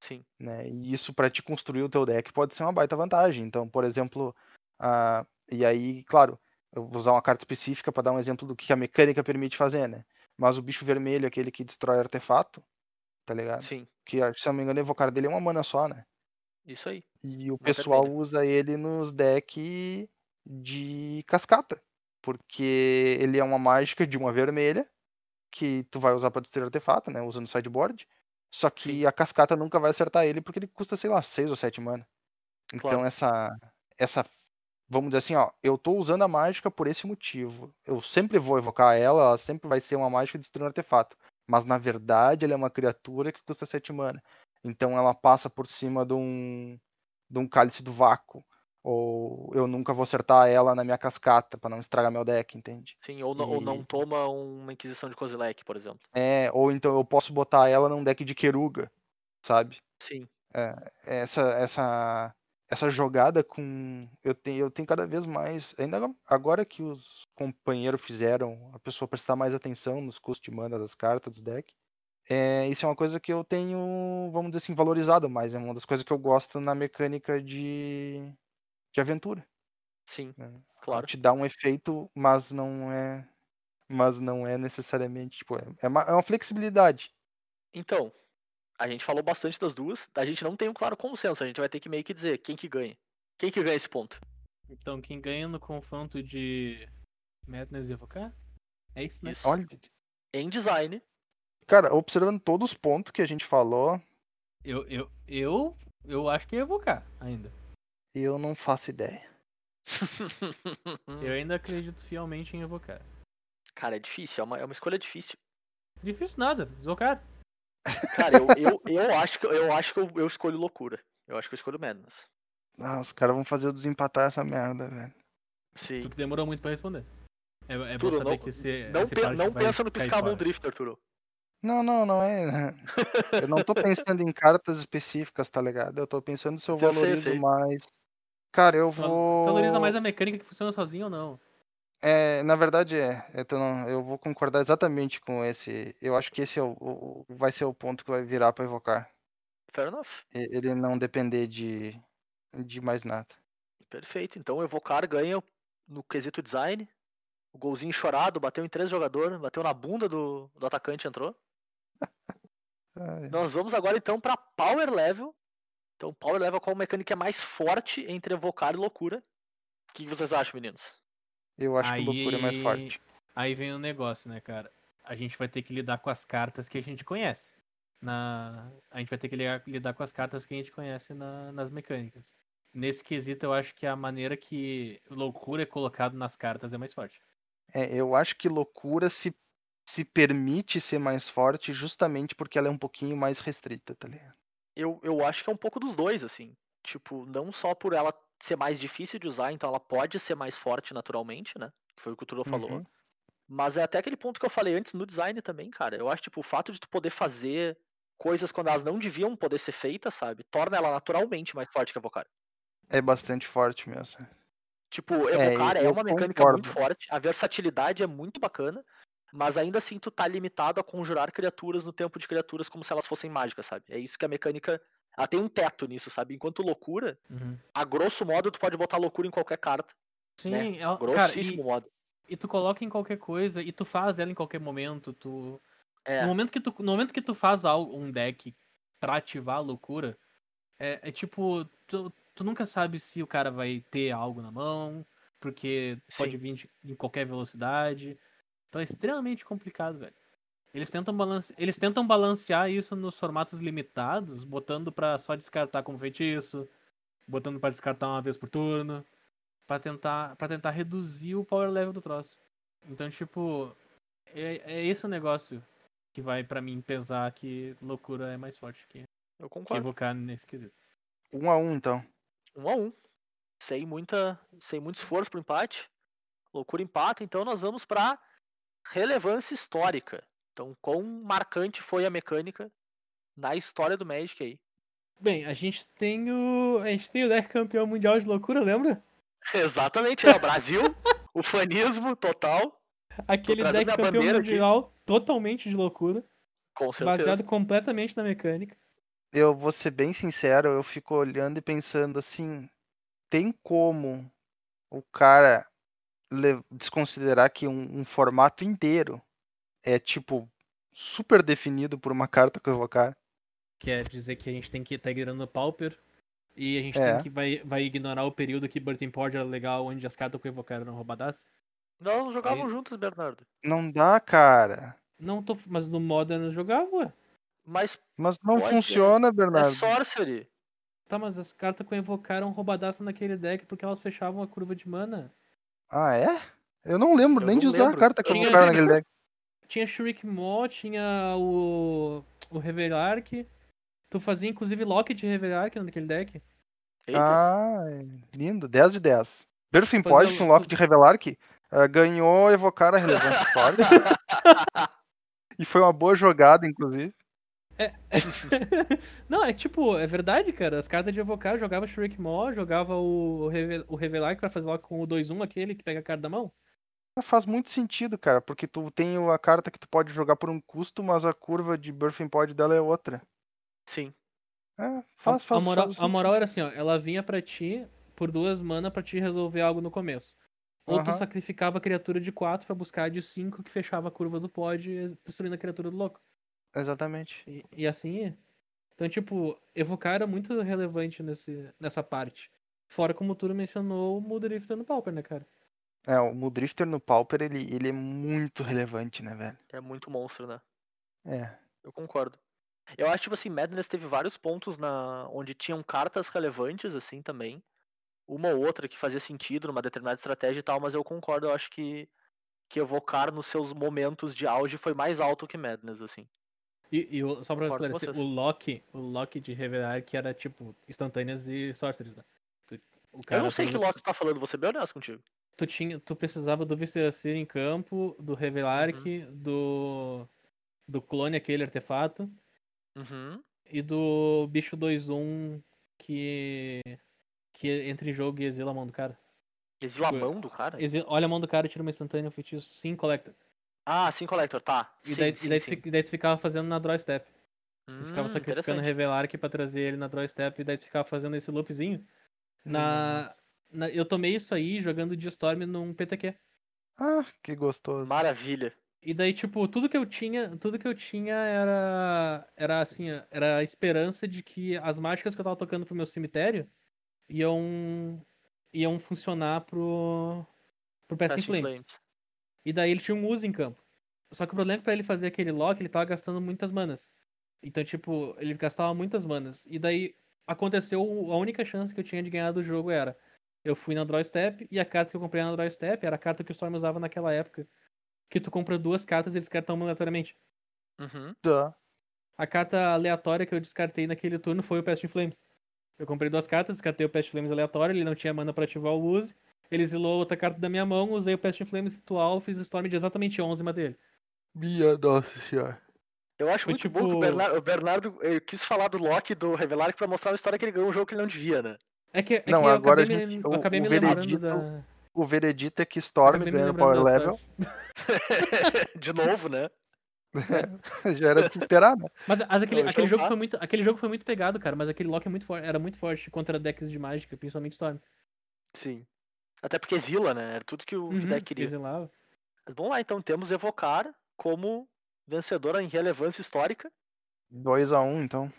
sim, né? E isso para te construir o teu deck pode ser uma baita vantagem. Então, por exemplo, a e aí, claro, eu vou usar uma carta específica para dar um exemplo do que a mecânica permite fazer, né? Mas o bicho vermelho, aquele que destrói artefato, tá ligado? sim, Que que, se eu não me engano, evocar dele é uma mana só, né? isso aí. E o pessoal usa ele nos decks de cascata, porque ele é uma mágica de uma vermelha que tu vai usar para destruir artefato, né? Usa no sideboard. Só que Sim. a cascata nunca vai acertar ele porque ele custa, sei lá, 6 ou 7 mana. Então Claro. essa essa vamos dizer assim, ó, eu tô usando a mágica por esse motivo. Eu sempre vou evocar ela, ela sempre vai ser uma mágica de destruir um artefato. Mas na verdade ela é uma criatura que custa 7 mana. Então ela passa por cima de um de um cálice do vácuo. Ou eu nunca vou acertar ela na minha cascata pra não estragar meu deck, entende? Sim, ou, não- ou não E- toma uma Inquisição de Kozilek, por exemplo. É, ou então eu posso botar ela num deck de Keruga, sabe? Sim, essa essa essa jogada com eu tenho eu tenho cada vez mais ainda agora- que os companheiros fizeram a pessoa prestar mais atenção nos custos de mana das cartas do deck é, isso é uma coisa que eu tenho vamos dizer assim valorizado mais é uma das coisas que eu gosto na mecânica de de aventura sim, né? claro. te dá um efeito mas não é mas não é necessariamente tipo é, é uma, é uma flexibilidade Então, a gente falou bastante das duas, a gente não tem um claro consenso, a gente vai ter que meio que dizer quem que ganha. Quem que ganha esse ponto? Então, quem ganha no confronto de Madness e Evocar? É isso, né? Isso. olha Em design, cara observando todos os pontos que a gente falou Eu, eu, eu, eu acho que é Evocar ainda. Eu não faço ideia. [LAUGHS] Eu ainda acredito fielmente em evocar. Cara, é difícil, é uma, é uma escolha difícil. Difícil nada, evocar. Cara, eu, eu, eu acho que, eu, acho que eu, eu escolho loucura. Eu acho que eu escolho Madness. Ah, os caras vão fazer eu desempatar essa merda, velho. Sim. Tu que demorou muito pra responder. É, é bom Turo, saber não- que esse. Não, esse pe- não vai pensa no cair Piscamon fora. Drifter, Turo. Não, não, não é. Eu não tô pensando em cartas específicas, tá ligado? Eu tô pensando se eu Sim, eu sei, eu valorizo sei. mais. Cara, eu vou. valoriza mais a mecânica que funciona sozinho ou não? É, na verdade é. Eu, vou concordar exatamente com esse. Eu acho que esse é o, o- vai ser o ponto que vai virar pra evocar. Fair enough. Ele não depender de, de mais nada. Perfeito. Então Evocar ganha no quesito design. O golzinho chorado, bateu em três jogadores, bateu na bunda do, do atacante entrou. [LAUGHS] Nós vamos agora então pra Power Level. Então, Power Level qual mecânica é mais forte entre Evocar e Loucura? O que vocês acham, meninos? Eu acho que loucura é mais Aí- forte. Aí vem o negócio, né, cara? A gente vai ter que lidar com as cartas que a gente conhece. Na... A gente vai ter que lidar, lidar com as cartas que a gente conhece na- nas mecânicas. Nesse quesito, eu acho que a maneira que loucura é colocado nas cartas é mais forte. É, eu acho que loucura se, se permite ser mais forte justamente porque ela é um pouquinho mais restrita, tá ligado? Eu, eu acho que é um pouco dos dois, assim. Tipo, não só por ela ser mais difícil de usar, então ela pode ser mais forte naturalmente, né? Que foi o que o Turo falou. Uhum. Mas é até aquele ponto que eu falei antes no design também, cara. Eu acho, tipo, o fato de tu poder fazer coisas quando elas não deviam poder ser feitas, sabe? Torna ela naturalmente mais forte que a Evocar. É bastante forte mesmo. Tipo, É, Evocar é, eu uma mecânica concordo. muito forte, a versatilidade é muito bacana, mas ainda assim tu tá limitado a conjurar criaturas no tempo de criaturas como se elas fossem mágicas, sabe? É isso que a mecânica. Ela tem um teto nisso, sabe? Enquanto loucura, a grosso modo, tu pode botar loucura em qualquer carta. Sim, Né? ela, cara, Grossíssimo e, modo. e tu coloca em qualquer coisa e tu faz ela em qualquer momento. Tu... É, No, momento que tu, no momento que tu faz algo, um deck pra ativar a loucura, é, é tipo, tu, tu nunca sabe se o cara vai ter algo na mão, porque pode Sim. vir de- em qualquer velocidade. Então é extremamente complicado, velho. Eles tentam, balance... Eles tentam balancear isso nos formatos limitados, botando pra só descartar como feitiço, botando pra descartar uma vez por turno, pra tentar, pra tentar reduzir o power level do troço. Então, tipo, é, é esse o negócio que vai pra mim pesar que loucura é mais forte que, eu que concordo. evocar nesse quesito. Um a um, então. Um a um. Sem, muita, sem muito esforço pro empate. Loucura empata, então nós vamos pra relevância histórica. Então, quão marcante foi a mecânica na história do Magic aí. Bem, a gente tem o. A gente tem o deck campeão mundial de loucura, lembra? [LAUGHS] Exatamente, é o Brasil, [LAUGHS] o fanismo total, Aquele deck campeão bandeira aqui. mundial totalmente de loucura, com certeza. baseado completamente na mecânica. Eu vou ser bem sincero, eu fico olhando e pensando assim, tem como o cara desconsiderar que um, um formato inteiro é tipo super definido por uma carta que eu evocar? Quer dizer que a gente tem que estar ignorando o Pauper. E a gente É. tem que vai, vai ignorar o período que Burton Port era legal, onde as cartas que eu evocar eram roubadas. Nós jogavam Aí- juntos, Bernardo. Não dá, cara. Não tô. Mas no Modern eu jogava. Mas Mas não Pode, é- funciona, é Bernardo. sorcery. Tá, mas as cartas que eram roubadaças naquele deck porque elas fechavam a curva de mana. Ah, é? Eu não lembro Eu nem não de usar lembro. a carta que eu Tinha- evocar naquele deck. Tinha Shriek Maw, tinha o. o Revelark. Tu fazia inclusive lock de Revelark naquele deck. Eita. Ah, é lindo. 10 de 10. Perfim Fazer pode o- com lock de Revelark. ah, ganhou evocar a relevância [LAUGHS] histórica. e foi uma boa jogada, inclusive. [LAUGHS] Não, é tipo, é verdade, cara. As cartas de evocar, eu jogava Shriek Maw, jogava o, o, Reve- o Revelark pra fazer lock com o 2-1, aquele que pega a carta da mão. Mas Faz muito sentido, cara, porque tu tem a carta que tu pode jogar por um custo, mas a curva de Birthing Pod dela é outra. Sim. É, A- faz, faz, a, moral, faz a moral era assim, ó, ela vinha pra ti por duas mana pra te resolver algo no começo. Ou tu Aham. sacrificava a criatura de 4 pra buscar a de 5 que fechava a curva do pod, destruindo a criatura do louco. Exatamente. E, e assim ia. Então, tipo, evocar era muito relevante nesse, nessa parte. Fora como o Turo mencionou o Mudrifter no Pauper, né, cara? É, o Mudrifter no Pauper, ele, ele é muito relevante, né, velho? É muito monstro, né? É. Eu concordo. Eu acho, tipo assim, Madness teve vários pontos na onde tinham cartas relevantes, assim, também. uma ou outra que fazia sentido numa determinada estratégia e tal, mas eu concordo, eu acho que, que evocar nos seus momentos de auge foi mais alto que Madness, assim. E, e o- só pra Concordo esclarecer, o lock, o lock de revelar que era tipo instantâneas e sorceries, né? O eu cara não sei que Loki tá falando, vou ser bem honesto contigo. Tu tinha, tu precisava do Visceracir em campo, do Revelark, Uhum. do do clone aquele artefato Uhum. e do bicho 2-1 que que entra em jogo e exila a mão do cara. Exila a Tipo, mão do cara? Exila- olha a mão do cara e tira uma instantânea um feitiço sim collector. Ah, sim, Collector, tá. E sim, daí, sim, e daí, sim. tu, daí tu ficava fazendo na draw step. Tu ficava Hum, sacrificando. Revelark pra trazer ele na draw step e daí tu ficava fazendo esse loopzinho. Na, na- eu tomei isso aí jogando de Storm num PTQ. Ah, que gostoso. Maravilha. E daí, tipo, tudo que eu tinha, tudo que eu tinha era era assim, era a esperança de que as mágicas que eu tava tocando pro meu cemitério iam iam funcionar pro pro in Flames. Flames. E daí ele tinha um uso em campo. Só que o problema é que pra ele fazer aquele lock, ele tava gastando muitas manas. Então, tipo, ele gastava muitas manas. E daí aconteceu, a única chance que eu tinha de ganhar do jogo era eu fui na draw step e a carta que eu comprei na draw step era a carta que o Storm usava naquela época. Que tu compra duas cartas e eles cartam aleatoriamente. Uhum. Tá. A carta aleatória que eu descartei naquele turno foi o Pest in Flames. Eu comprei duas cartas, descartei o Pest in Flames aleatório, ele não tinha mana pra ativar o use. Ele exilou outra carta da minha mão, usei o Pest in Flames ritual, fiz Storm de exatamente 11 em cima dele. Minha nossa senhora. Eu acho Foi muito bom que o tipo- Bernardo, o Bernardo eh, quis falar do Loki do Revelar pra mostrar uma história que ele ganhou um jogo que ele não devia, né? É que, é Não, que eu agora acabei, a me, gente- eu o- acabei o me lembrando veredito da. O veredito é que Storm ganha no Power Level. [LAUGHS] De novo, né? Já era de se esperar, né? Mas, mas aquele, aquele jogo foi muito, aquele jogo foi muito pegado, cara. Mas aquele lock é muito era muito forte contra decks de mágica, principalmente Storm. Sim. Até porque exila, né? Era tudo que o Uhum, deck queria. exilava. Mas vamos lá, então. Temos Evocar como vencedora em relevância histórica. 2x1, então.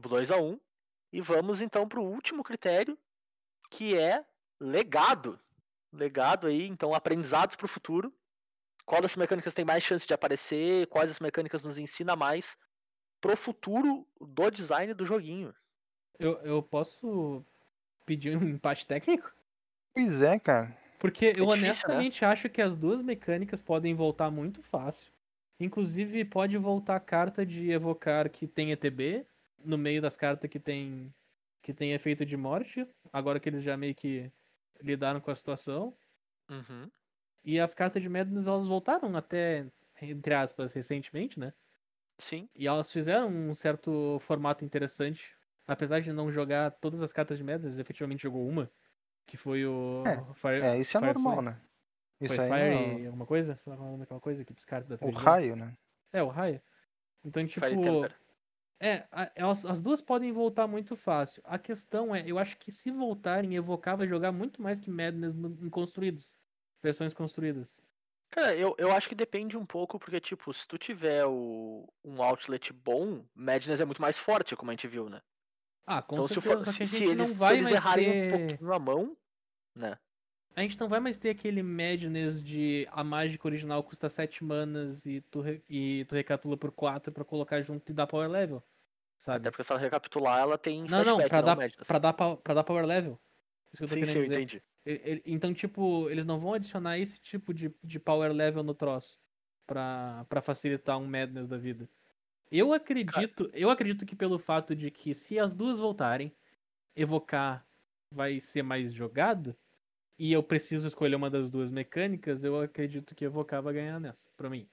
2x1. E vamos então pro último critério, que é legado. Legado aí, então, aprendizados pro futuro. Qual das mecânicas tem mais chance de aparecer? Quais as mecânicas nos ensina mais pro futuro do design do joguinho? Eu, eu posso pedir um empate técnico? Pois é, cara. Porque eu difícil, né? honestamente acho que as duas mecânicas podem voltar muito fácil. Inclusive, pode voltar a carta de evocar que tem ETB no meio das cartas que tem que tem efeito de morte, agora que eles já meio que lidaram com a situação. Uhum. E as cartas de Madness elas voltaram até, entre aspas, recentemente, né? Sim. E elas fizeram um certo formato interessante. Apesar de não jogar todas as cartas de Madness, efetivamente jogou uma. Que foi o. Fire, É, isso é Firefly. normal, né? Isso Foi aí Fire não... alguma coisa? Sei lá qual é coisa que descarta da O raio, né? É, o raio. Então, tipo. Fire Temper. É, elas, as duas podem voltar muito fácil. A questão é, eu acho que se voltarem, Evocar vai jogar muito mais que Madness em construídos. Versões construídas. Cara, eu, eu acho que depende um pouco, porque, tipo, se tu tiver o, um outlet bom, Madness é muito mais forte, como a gente viu, né? Ah, com então, se, certeza. for, se, se gente eles, se eles errarem um ter... pouquinho a mão, né? A gente não vai mais ter aquele Madness de a mágica original custa 7 manas e tu, re- e tu recapitula por 4 pra colocar junto e dar power level. Sabe? Até porque se ela recapitular, ela tem Não, não, flashback, pra não dar, Madness. pra, dar, pra dar power level. Isso que eu tô Sim, querendo sim, eu dizer. entendi. E- e- Então, tipo, eles não vão adicionar esse tipo de, de power level no troço pra, pra facilitar um Madness da vida. Eu acredito, eu acredito que pelo fato de que se as duas voltarem, evocar vai ser mais jogado e eu preciso escolher uma das duas mecânicas, eu acredito que evocar vai ganhar nessa, pra mim.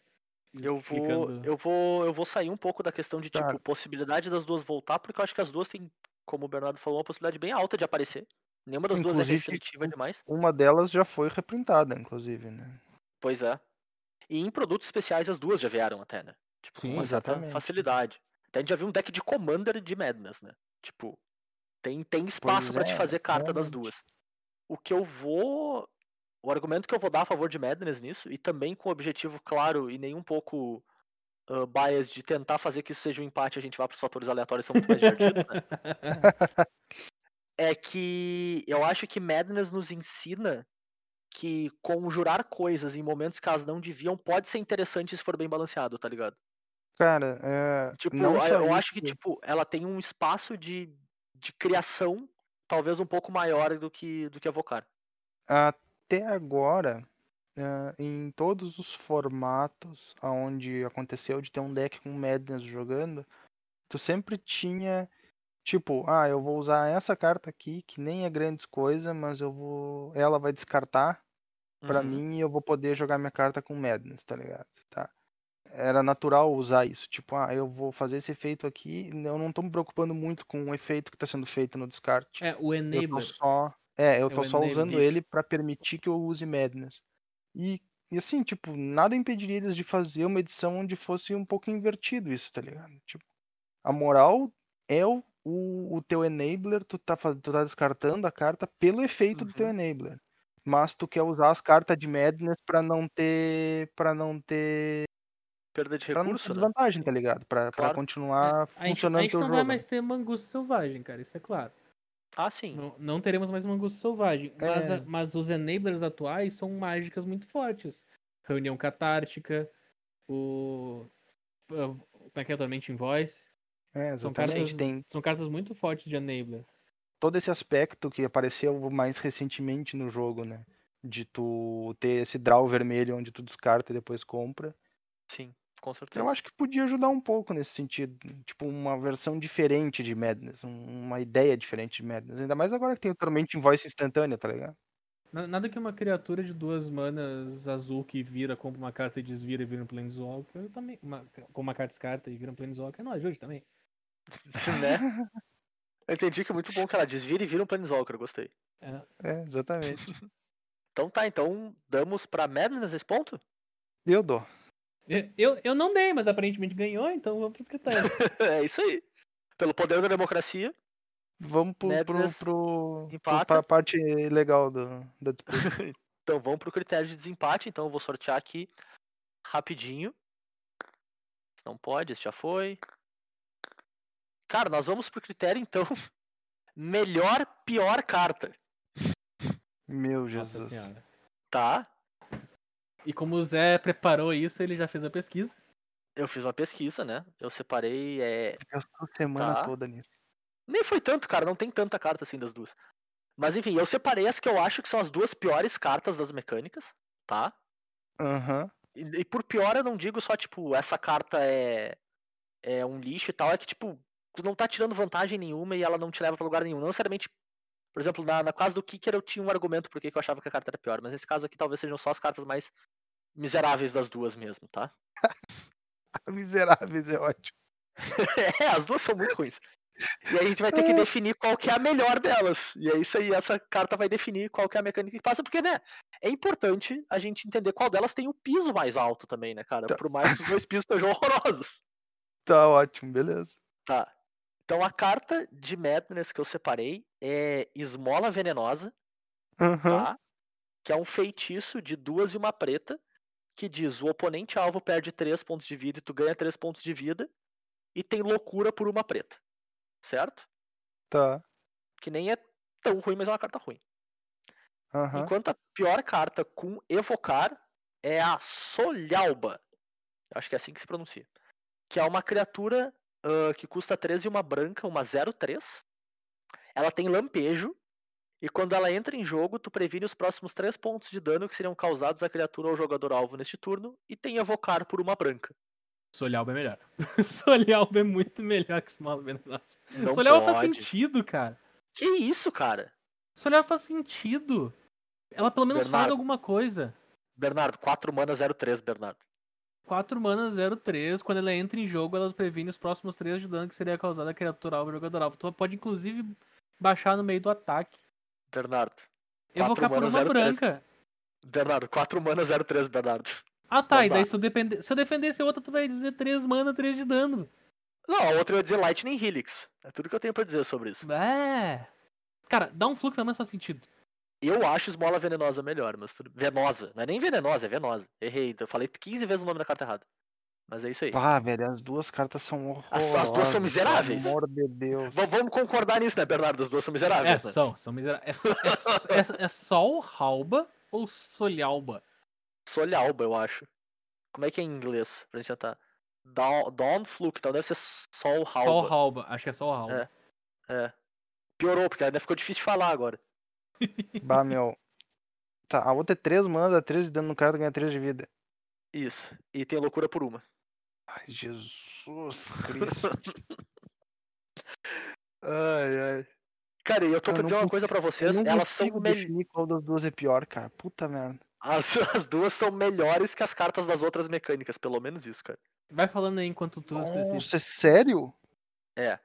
Eu vou, Ficando- eu vou, eu vou sair um pouco da questão de tipo Cara. possibilidade das duas voltar, porque eu acho que as duas têm, como o Bernardo falou, uma possibilidade bem alta de aparecer. Nenhuma das duas é Inclusive, restritiva demais. Uma delas já foi reprintada, inclusive, né? Pois é. E em produtos especiais as duas já vieram até, né? Tipo, Sim, com uma certa exatamente. facilidade. Até a gente já viu um deck de Commander de Madness, né? Tipo, tem, tem espaço Pois pra te é, fazer carta das realmente. duas. O que eu vou. O argumento que eu vou dar a favor de Madness nisso, e também com o objetivo claro e nem um pouco uh, bias de tentar fazer que isso seja um empate a gente vá pros fatores aleatórios são muito mais divertidos, né? [LAUGHS] é que eu acho que Madness nos ensina que conjurar coisas em momentos que elas não deviam pode ser interessante se for bem balanceado, tá ligado? Cara, é, Tipo, só eu acho que tipo, ela tem um espaço de, de criação talvez um pouco maior do que, do que evocar. Até agora, ah, em todos os formatos onde aconteceu de ter um deck com Madness jogando, tu sempre tinha, tipo, ah, eu vou usar essa carta aqui, que nem é grandes coisa, mas eu vou. Ela vai descartar pra Uhum. mim e eu vou poder jogar minha carta com Madness, tá ligado? Tá. Era natural usar isso, tipo, ah, eu vou fazer esse efeito aqui, eu não tô me preocupando muito com o efeito que tá sendo feito no descarte. É, o Eu Enabler. só. É, eu É tô o só usando isso. ele pra permitir que eu use Madness. E, e assim, tipo, nada impediria eles de fazer uma edição onde fosse um pouco invertido isso, tá ligado? Tipo, a moral é o, o, o teu enabler, tu tá, tu tá descartando a carta pelo efeito do teu Uhum. enabler. Mas tu quer usar as cartas de Madness pra não ter. para não ter. Perda de pra não ter recurso, né? desvantagem, tá ligado? Pra, pra Claro. continuar É, a gente, a funcionando gente não jogo. vai né? mais ter Mangusto Selvagem, cara, isso é claro. Ah, sim. Não, não teremos mais Mangusto Selvagem. Mas, a- É. mas os enablers atuais são mágicas muito fortes. Reunião Catártica, o. Como é que é Tormenting Voice? É, São exatamente. cartas, Tem são cartas muito fortes de enabler. todo esse aspecto que apareceu mais recentemente no jogo, né? De tu ter esse draw vermelho onde tu descarta e depois compra. Sim, com certeza. Eu acho que podia ajudar um pouco nesse sentido. Tipo, uma versão diferente de Madness. um- Uma ideia diferente de Madness. Ainda mais agora que tem o Torment Voice instantânea, tá ligado? Na- Nada que uma criatura de duas manas azul que vira, compra uma carta e desvira e vira um Planeswalker também. Uma, com uma carta descarta e vira um Planeswalker, não ajude também. [LAUGHS] né? [LAUGHS] Eu entendi que é muito bom que ela desvira e vira um Planeswalker, eu gostei. É, É, exatamente. [LAUGHS] Então tá, então damos pra Madness esse ponto? Eu dou. Eu, eu, não dei, mas aparentemente ganhou, então vamos pros critérios. [LAUGHS] é isso aí. Pelo poder da democracia, Vamos pro, pro, Madness pro, pro, empata. pra parte legal do, da disputa. [LAUGHS] então vamos pro critério de desempate. Então eu vou sortear aqui rapidinho. Se Não pode, esse já foi. Cara, nós vamos pro critério então. [LAUGHS] Melhor, pior carta. Meu Nossa Jesus. senhora. Tá? E como o Zé preparou isso, ele já fez a pesquisa. Eu fiz uma pesquisa, né? Eu separei. É... Gastou a semana Tá. toda nisso. Nem foi tanto, cara. Não tem tanta carta assim das duas. Mas enfim, eu separei as que eu acho que são as duas piores cartas das mecânicas, tá? Aham. E, e por pior eu não digo só, tipo, essa carta é, é um lixo e tal, é que, tipo, tu não tá tirando vantagem nenhuma e ela não te leva pra lugar nenhum. Não necessariamente, por exemplo, na, na caso do Kicker eu tinha um argumento por que eu achava que a carta era pior, mas nesse caso aqui talvez sejam só as cartas mais miseráveis das duas mesmo, tá? [LAUGHS] Miseráveis é ótimo. [LAUGHS] é, as duas são muito ruins. E aí a gente vai ter que definir qual que é a melhor delas. E é isso aí, essa carta vai definir qual que é a mecânica que passa, porque, né, é importante a gente entender qual delas tem o piso mais alto também, né, cara? Tá. Por mais que os dois pisos estejam [LAUGHS] horrorosos. Tá ótimo, beleza. Tá. Então a carta de Madness que eu separei é Esmola Venenosa, Aham. tá? Que é um feitiço de duas e uma preta, que diz o oponente alvo perde 3 pontos de vida e tu ganha 3 pontos de vida, e tem loucura por uma preta. Certo? Tá. Que nem é tão ruim, mas é uma carta ruim. Aham. Enquanto a pior carta com evocar é a Solhalba. Acho que é assim que se pronuncia. Que é uma criatura ah, que custa 13 e uma branca, uma 0-3. Ela tem lampejo. E quando ela entra em jogo, tu previne os próximos 3 pontos de dano que seriam causados à criatura ou jogador alvo neste turno. E tem evocar por uma branca. Solhalba é melhor. [LAUGHS] Solhalba é muito melhor que Small Venenosa. Solhalba faz sentido, cara. Que isso, cara? Solhalba faz sentido. Ela pelo menos faz Bernardo. alguma coisa. Bernardo, 4 mana 0-3, Bernardo. 4 manas 03, quando ela entra em jogo, ela previne os próximos 3 de dano que seria causado a criatura alvo jogador alvo. Tu pode inclusive baixar no meio do ataque. Bernardo. Evocar por mana, uma 03. branca. Bernardo, 4 mana 0-3, Bernardo. Ah tá, Não e daí se eu, defender, se eu defendesse outra, tu vai dizer 3 mana, 3 de dano. Não, a outra eu ia dizer Lightning Helix. É tudo que eu tenho pra dizer sobre isso. É. Cara, dá um fluxo pelo menos faz sentido. Eu acho esmola venenosa melhor, mas tudo... Venosa. Não é nem venenosa, é venosa. Errei. Eu falei 15 vezes o nome da carta errada. Mas é isso aí. Ah, velho, as duas cartas são As- horrorosas. as duas são miseráveis. Pelo amor de Deus. V- vamos concordar nisso, né, Bernardo? As duas são É, miseráveis, né? são, são miseráveis. É, é, é, é Solhalba ou Solhalba? Solhalba, eu acho. Como é que é em inglês? Pra gente tentar. Dawn, Dawn Fluke, então deve ser Solhalba. Solhalba, acho que é Solhalba. É. É. Piorou, porque ainda ficou difícil de falar agora. [LAUGHS] Bah, meu. Tá, a outra é 3 mana, dá 3 de dano no cara, tu ganha 3 de vida. Isso. E tem loucura por uma. Ai, Jesus Cristo. [LAUGHS] Ai, ai. Cara, e eu tô Cara, pra dizer uma consigo- coisa pra Eu vocês. não Elas são consigo mel... definir qual das duas é pior, cara. Puta merda. as, [LAUGHS] as duas são melhores que as cartas das outras mecânicas, pelo menos isso, cara. Vai falando aí enquanto tu. Nossa, é sério? É.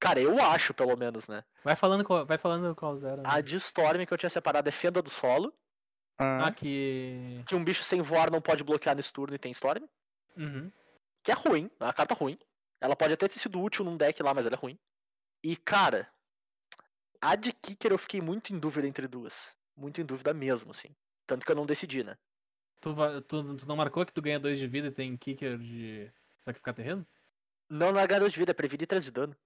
Cara, eu acho, pelo menos, né? Vai falando qual, vai falando qual zero. A né? de Storm que eu tinha separado é Fenda do Solo, Ah, Ah, que. que um bicho sem voar não pode bloquear nesse turno e tem Storm. Uhum. Que é ruim, é uma carta ruim. Ela pode até ter sido útil num deck lá, mas ela é ruim. E, cara, a de Kicker eu fiquei muito em dúvida entre duas. Muito em dúvida mesmo, assim. Tanto que eu não decidi, né? Tu, tu, tu não marcou que tu ganha 2 de vida e tem kicker de sacrificar terreno? Não, não é ganhador de vida, é prevenir 3 de dano.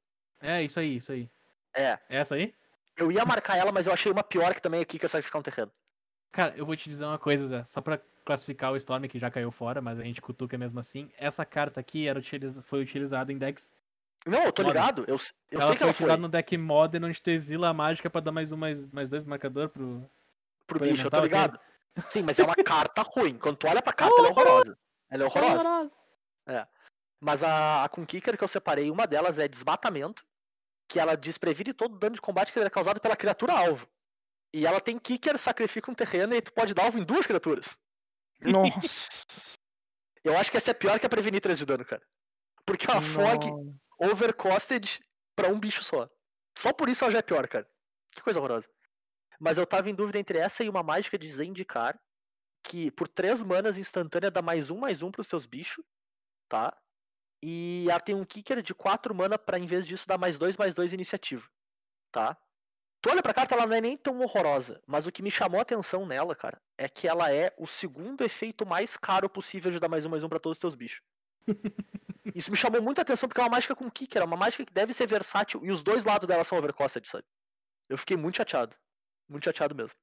É, isso aí, isso aí. É, É essa aí? eu ia marcar ela, mas eu achei uma pior que também é Kicker sacrificar um terreno. Cara, eu vou te dizer uma coisa, Zé. Só pra classificar o Storm, que já caiu fora, mas a gente cutuca mesmo assim. Essa carta aqui era utiliza- foi utilizada em decks. Não, eu tô Modern. ligado, eu, eu ela sei que foi ela foi no deck Modern, onde tu exila a mágica pra dar mais um, mais, mais dois marcador pro. pro foi bicho, eu tô ligado. Sim, mas é uma [LAUGHS] carta ruim. Quando tu olha pra carta, ela é horrorosa. Ela é horrorosa. Horrorosa. Mas a, a com Kicker que eu separei, uma delas é desmatamento, que ela desprevine todo o dano de combate que é causado pela criatura alvo. E ela tem Kicker, sacrifica um terreno e tu pode dar alvo em duas criaturas. Nossa. Eu acho que essa é pior que a prevenir 3 de dano, cara. Porque a Fog Nossa. overcosted pra um bicho só. Só por isso ela já é pior, cara. Que coisa horrorosa. Mas eu tava em dúvida entre essa e uma mágica de Zendikar, que por 3 manas instantânea dá mais um, mais um pros seus bichos, tá? E ela tem um kicker de 4 mana pra em vez disso dar mais 2, mais 2 iniciativa, tá? Tu olha pra carta, ela não é nem tão horrorosa, mas o que me chamou a atenção nela, cara, é que ela é o segundo efeito mais caro possível de dar mais um, mais um pra todos os teus bichos. [LAUGHS] Isso me chamou muita atenção porque é uma mágica com kicker, é uma mágica que deve ser versátil e os dois lados dela são overcosted, sabe? Eu fiquei muito chateado. Muito chateado mesmo.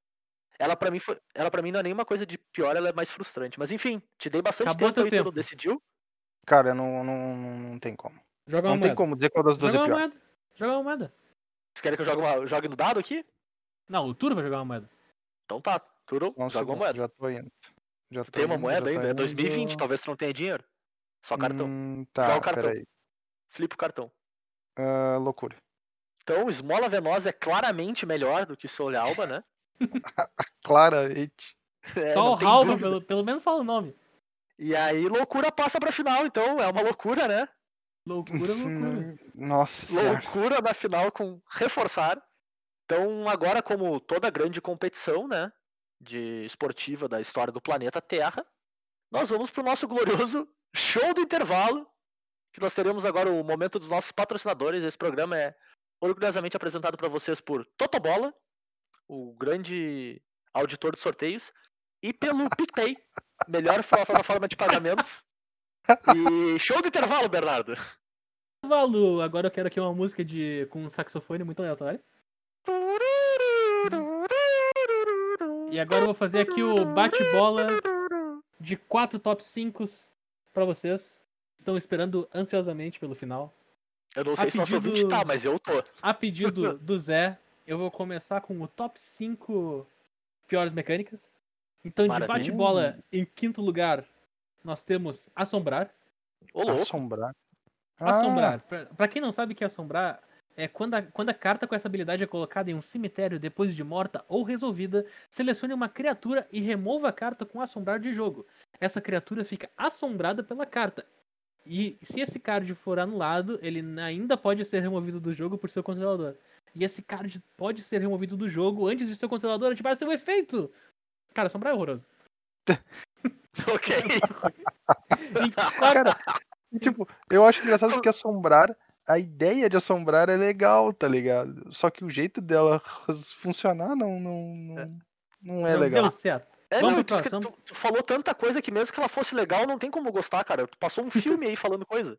Ela pra mim foi, ela para mim não é nenhuma coisa de pior, ela é mais frustrante, mas enfim, te dei bastante Acabou tempo aí, tempo. decidiu? Cara, não, não, não, não tem como. Joga uma Não tem moeda. como dizer qual das duas Joga é uma pior. moeda. Joga uma moeda. Vocês querem que eu jogue, uma, jogue no dado aqui? Não, o Turo vai jogar uma moeda. Então tá, Turo, joga uma moeda. Já tô indo. Já tô tem uma indo, moeda ainda? É 2020, indo. talvez tu não tenha dinheiro. Só cartão. Hum, Joga tá, o cartão. peraí. Flipa o cartão. Ah, loucura. Então, Esmola Venosa é claramente melhor do que Soul Alba, né? [LAUGHS] Claramente. [LAUGHS] É, Só o Halva, pelo, pelo menos fala o nome. E aí, loucura passa pra final, então é uma loucura, né? Loucura, loucura. Hum, Nossa senhora. Loucura na final com reforçar. Então, agora, como toda grande competição, né? De esportiva da história do planeta Terra, nós vamos pro nosso glorioso show do intervalo. Que nós teremos agora o momento dos nossos patrocinadores. Esse programa é orgulhosamente apresentado para vocês por Totobola, o grande auditor de sorteios, e pelo [LAUGHS] PicPay, melhor plataforma de pagamentos. E show do intervalo, Bernardo. Valu, agora eu quero aqui uma música de com um saxofone muito aleatório. E agora eu vou fazer aqui o bate-bola de quatro top 5 pra vocês. Estão esperando ansiosamente pelo final. Eu não sei A se nosso pedido- ouvinte tá, mas eu tô. A pedido do Zé, eu vou começar com o top 5 piores mecânicas. Então, de Maravilha. bate-bola, em quinto lugar, nós temos Assombrar. Ô. Assombrar. Ah, Assombrar. Pra, pra quem não sabe o que é assombrar, é quando a, quando a carta com essa habilidade é colocada em um cemitério depois de morta ou resolvida, selecione uma criatura e remova a carta com assombrar de jogo. Essa criatura fica assombrada pela carta. E se esse card for anulado, ele ainda pode ser removido do jogo por seu controlador. E esse card pode ser removido do jogo antes de seu controlador ativar seu efeito. Cara, assombrar é horroroso. ok. Cara, [LAUGHS] tipo, eu acho engraçado que assombrar, a ideia de assombrar é legal, tá ligado? Só que o jeito dela funcionar não, não, não, não é não legal. deu certo. É, Vamos não, tu, tu, tu falou tanta coisa que mesmo que ela fosse legal, não tem como gostar, cara. Tu passou um [LAUGHS] filme aí falando coisa.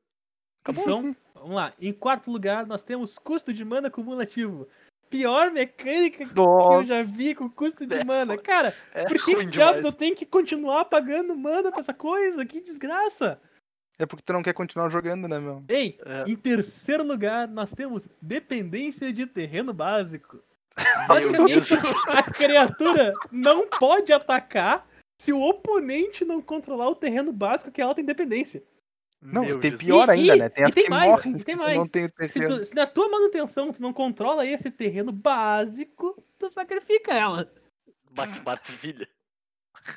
Acabou. Então, vamos lá. Em quarto lugar, nós temos custo de mana cumulativo. Pior mecânica que eu Nossa, já vi com custo de É, mana. Cara, é por que diabos eu tenho que continuar pagando mana pra essa coisa? Que desgraça! É porque tu não quer continuar jogando, né, meu? Ei, É. em terceiro lugar, nós temos dependência de terreno básico. [LAUGHS] Basicamente, [LAUGHS] a criatura não pode atacar se o oponente não controlar o terreno básico que ela tem dependência. Não, Meu tem Jesus. pior E- ainda, e- né? Tem e as tem que mais, morrem e se tem tu mais. não tem Se, terreno. tu- se na tua manutenção tu não controla esse terreno básico, tu sacrifica ela. Mar- Maravilha.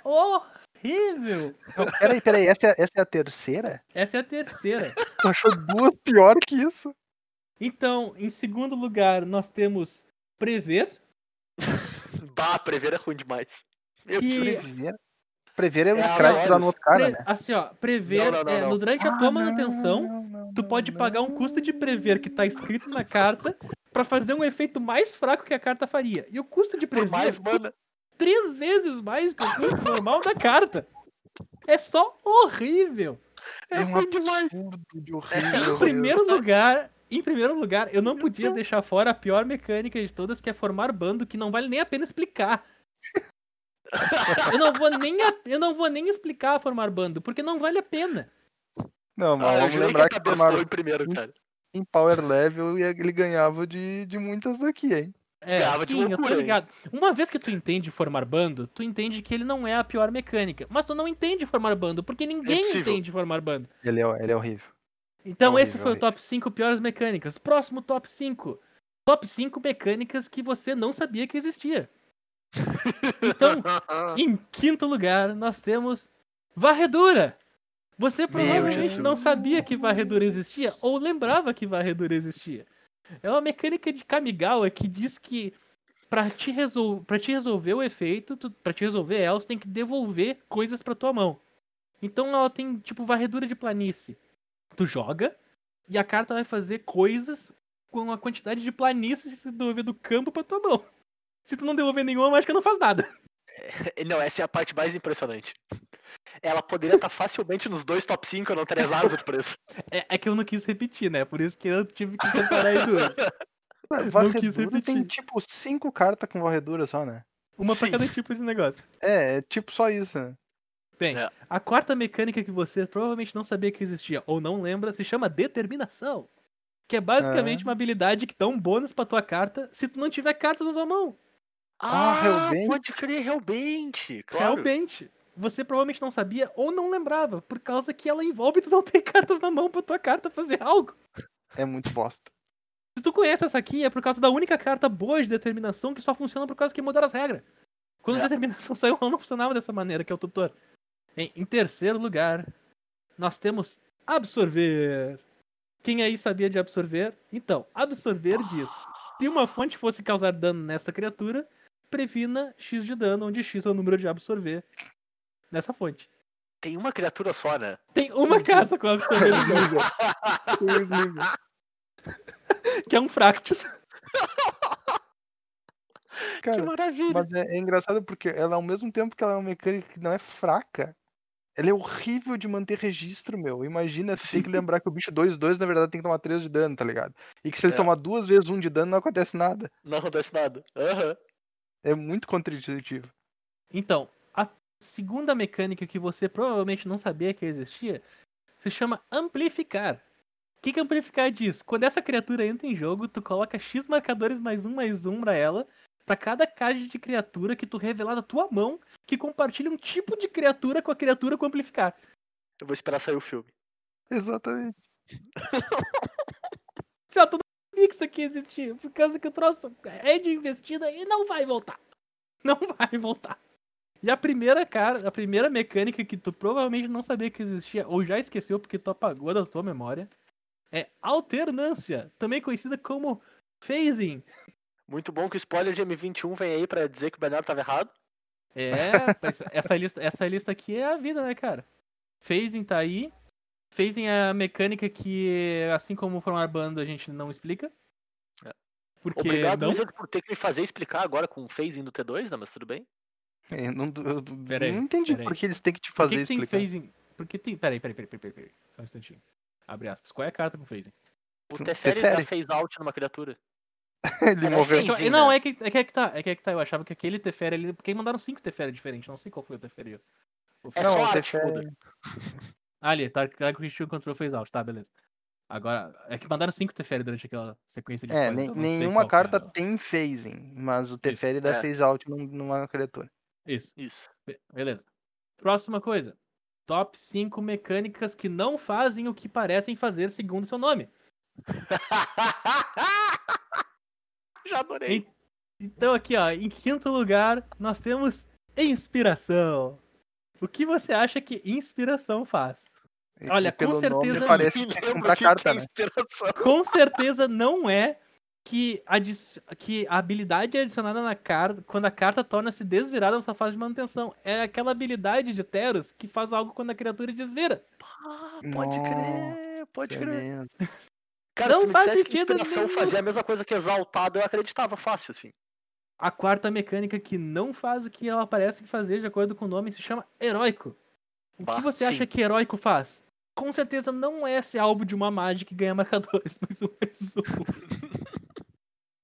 Horrível! Não, peraí, peraí, essa é, essa é a terceira? Essa é a terceira. Tu achou duas pior que isso? Então, em segundo lugar, nós temos prever. [LAUGHS] Bah, prever é ruim demais. Meu Que-. Prever? Prever é o É, lá no outro cara, né? Assim, ó, prever Não, não, não, é, não. no- durante a Ah, tua não, manutenção, não, não, tu não, pode pagar um custo de prever que tá escrito na carta pra fazer um efeito mais fraco que a carta faria. E o custo de prever mais, é três vezes mais que o custo normal da carta. É só horrível. É, É um ruim demais. de Em horrível. primeiro lugar, em primeiro lugar, eu não podia deixar fora a pior mecânica de todas, que é formar bando, que não vale nem a pena explicar. Eu não vou nem, eu não vou nem explicar formar bando, porque não vale a pena. Não, mas Ah, eu vamos lembrar que que formaram em primeiro, cara. em Power Level e ele ganhava de, de muitas daqui, hein? É, Ganhava de sim, eu loucura, tô hein? ligado. Uma vez que tu entende formar bando, tu entende que ele não é a pior mecânica. Mas tu não entende formar bando, porque ninguém possível. entende formar bando. Ele é, ele é horrível. Então É esse horrível, foi o horrível. top 5 piores mecânicas. Próximo top 5. Top 5 mecânicas que você não sabia que existia. Então, [LAUGHS] em quinto lugar, nós temos varredura. Você provavelmente não sabia que varredura existia ou lembrava que varredura existia. É uma mecânica de Kamigawa que diz que pra te, resol... pra te resolver o efeito, pra te resolver ela, você tem que devolver coisas pra tua mão. Então ela tem, tipo, varredura de planície. Tu joga e a carta vai fazer coisas com a quantidade de planície devolver do campo pra tua mão. Se tu não devolver nenhuma, a mágica não faz nada. [LAUGHS] Não, essa é a parte mais impressionante. Ela poderia estar facilmente nos dois top 5, eu não teria nada surpresa. É, é que eu não quis repetir, né? Por isso que eu tive que separar em duas. [LAUGHS] Não quis Varredura tem repetir. tipo cinco cartas com varredura só, né? Uma pra Sim. cada tipo de negócio. É, é tipo só isso, né? Bem, É. a quarta mecânica que você provavelmente não sabia que existia ou não lembra se chama Determinação. Que é basicamente Ah. uma habilidade que dá um bônus pra tua carta se tu não tiver cartas na tua mão. Ah, Hellbent? pode crer, realmente. Claro. Realmente. Você provavelmente não sabia ou não lembrava, por causa que ela envolve tu não ter [LAUGHS] cartas na mão pra tua carta fazer algo. É muito bosta. Se tu conhece essa aqui, é por causa da única carta boa de determinação que só funciona por causa que mudaram as regras. Quando a É. determinação [LAUGHS] saiu, ela não funcionava dessa maneira, que é o tutor. Em, em terceiro lugar, nós temos absorver. Quem aí sabia de absorver? Então, absorver diz: se uma fonte fosse causar dano nesta criatura, previna X de dano, onde X é o número de absorver nessa fonte. Tem uma criatura só, né? Tem uma carta com absorver [LAUGHS] no jogo, [LAUGHS] que é um Fractus. [LAUGHS] Que Cara, maravilha. mas é, é engraçado porque ela, ao mesmo tempo que ela é uma mecânica que não é fraca, ela é horrível de manter registro, meu. Imagina, você tem que lembrar que o bicho 2-2, na verdade, tem que tomar 3 de dano, tá ligado? E que se ele É. tomar duas vezes um de dano, não acontece nada. Não acontece nada. Aham. É muito contraintuitivo. Então, a segunda mecânica que você provavelmente não sabia que existia se chama amplificar. O que, que amplificar diz? Quando essa criatura entra em jogo, tu coloca X marcadores mais um mais um pra ela, pra cada card de criatura que tu revelar da tua mão que compartilha um tipo de criatura com a criatura com amplificar. Eu vou esperar sair o filme. Exatamente. Se ó, sabia que existia, por causa que o troço é de investida e não vai voltar. [LAUGHS] Não vai voltar. E a primeira, cara, a primeira mecânica que tu provavelmente não sabia que existia, ou já esqueceu porque tu apagou da tua memória, é alternância, também conhecida como phasing. Muito bom que o spoiler de M21 vem aí pra dizer que o Bernardo tava errado. É, [LAUGHS] essa lista, essa lista aqui é a vida, né, cara? Phasing tá aí. Phasing é a mecânica que, assim como formar bando, a gente não explica. É. Porque Obrigado, não... Wizard, por ter que me fazer explicar agora com o phasing do T2, né? Mas tudo bem. Eu não, eu Pera aí, não entendi pera aí. por que eles têm que te Por fazer que, que tem explicar. phasing? Porque tem. Peraí, peraí, peraí, peraí, peraí, peraí. Só um instantinho. Abre aspas. Qual é a carta com phasing? O Tu- Teferi dá phase out numa criatura. [LAUGHS] Ele Era morreu. phasing, Deixa eu- Não, né? é que, é que é que tá. É que é que tá. Eu achava que aquele Teferi ali. Porque mandaram cinco Teferi diferentes. Não sei qual foi o Teferi. O É Não, só arte Teferi-. [LAUGHS] Ah, ali, tá, Target Christian Control Phase Out, tá, beleza. Agora, é que mandaram 5 Teferi durante aquela sequência de É, spoilers, nem- nenhuma que é carta o- tem phasing, mas o Teferi dá é. phase out num- numa criatura. Isso, Isso. be- beleza. Próxima coisa. Top 5 mecânicas que não fazem o que parecem fazer segundo seu nome. [LAUGHS] Já adorei. En- Então aqui, ó, em quinto lugar, nós temos inspiração. O que você acha que inspiração faz? E- Olha, e com pelo nome certeza- parece [LAUGHS] que tem que lembra comprar carta, que é né? Com certeza não é que, adi- que a habilidade é adicionada na carta quando a carta torna-se desvirada na sua fase de manutenção. É aquela habilidade de Teros que faz algo quando a criatura desvira. Pode crer, pode crer. Cara, Não se me faz dissesse que inspiração fazia a mesma coisa que exaltado, eu acreditava fácil, assim. A quarta mecânica que não faz o que ela parece fazer de acordo com o nome se chama heróico. O Bah, que você sim. acha que heróico faz? Com certeza não é ser alvo de uma mágica e ganhar marcadores, [LAUGHS] mas um resumo.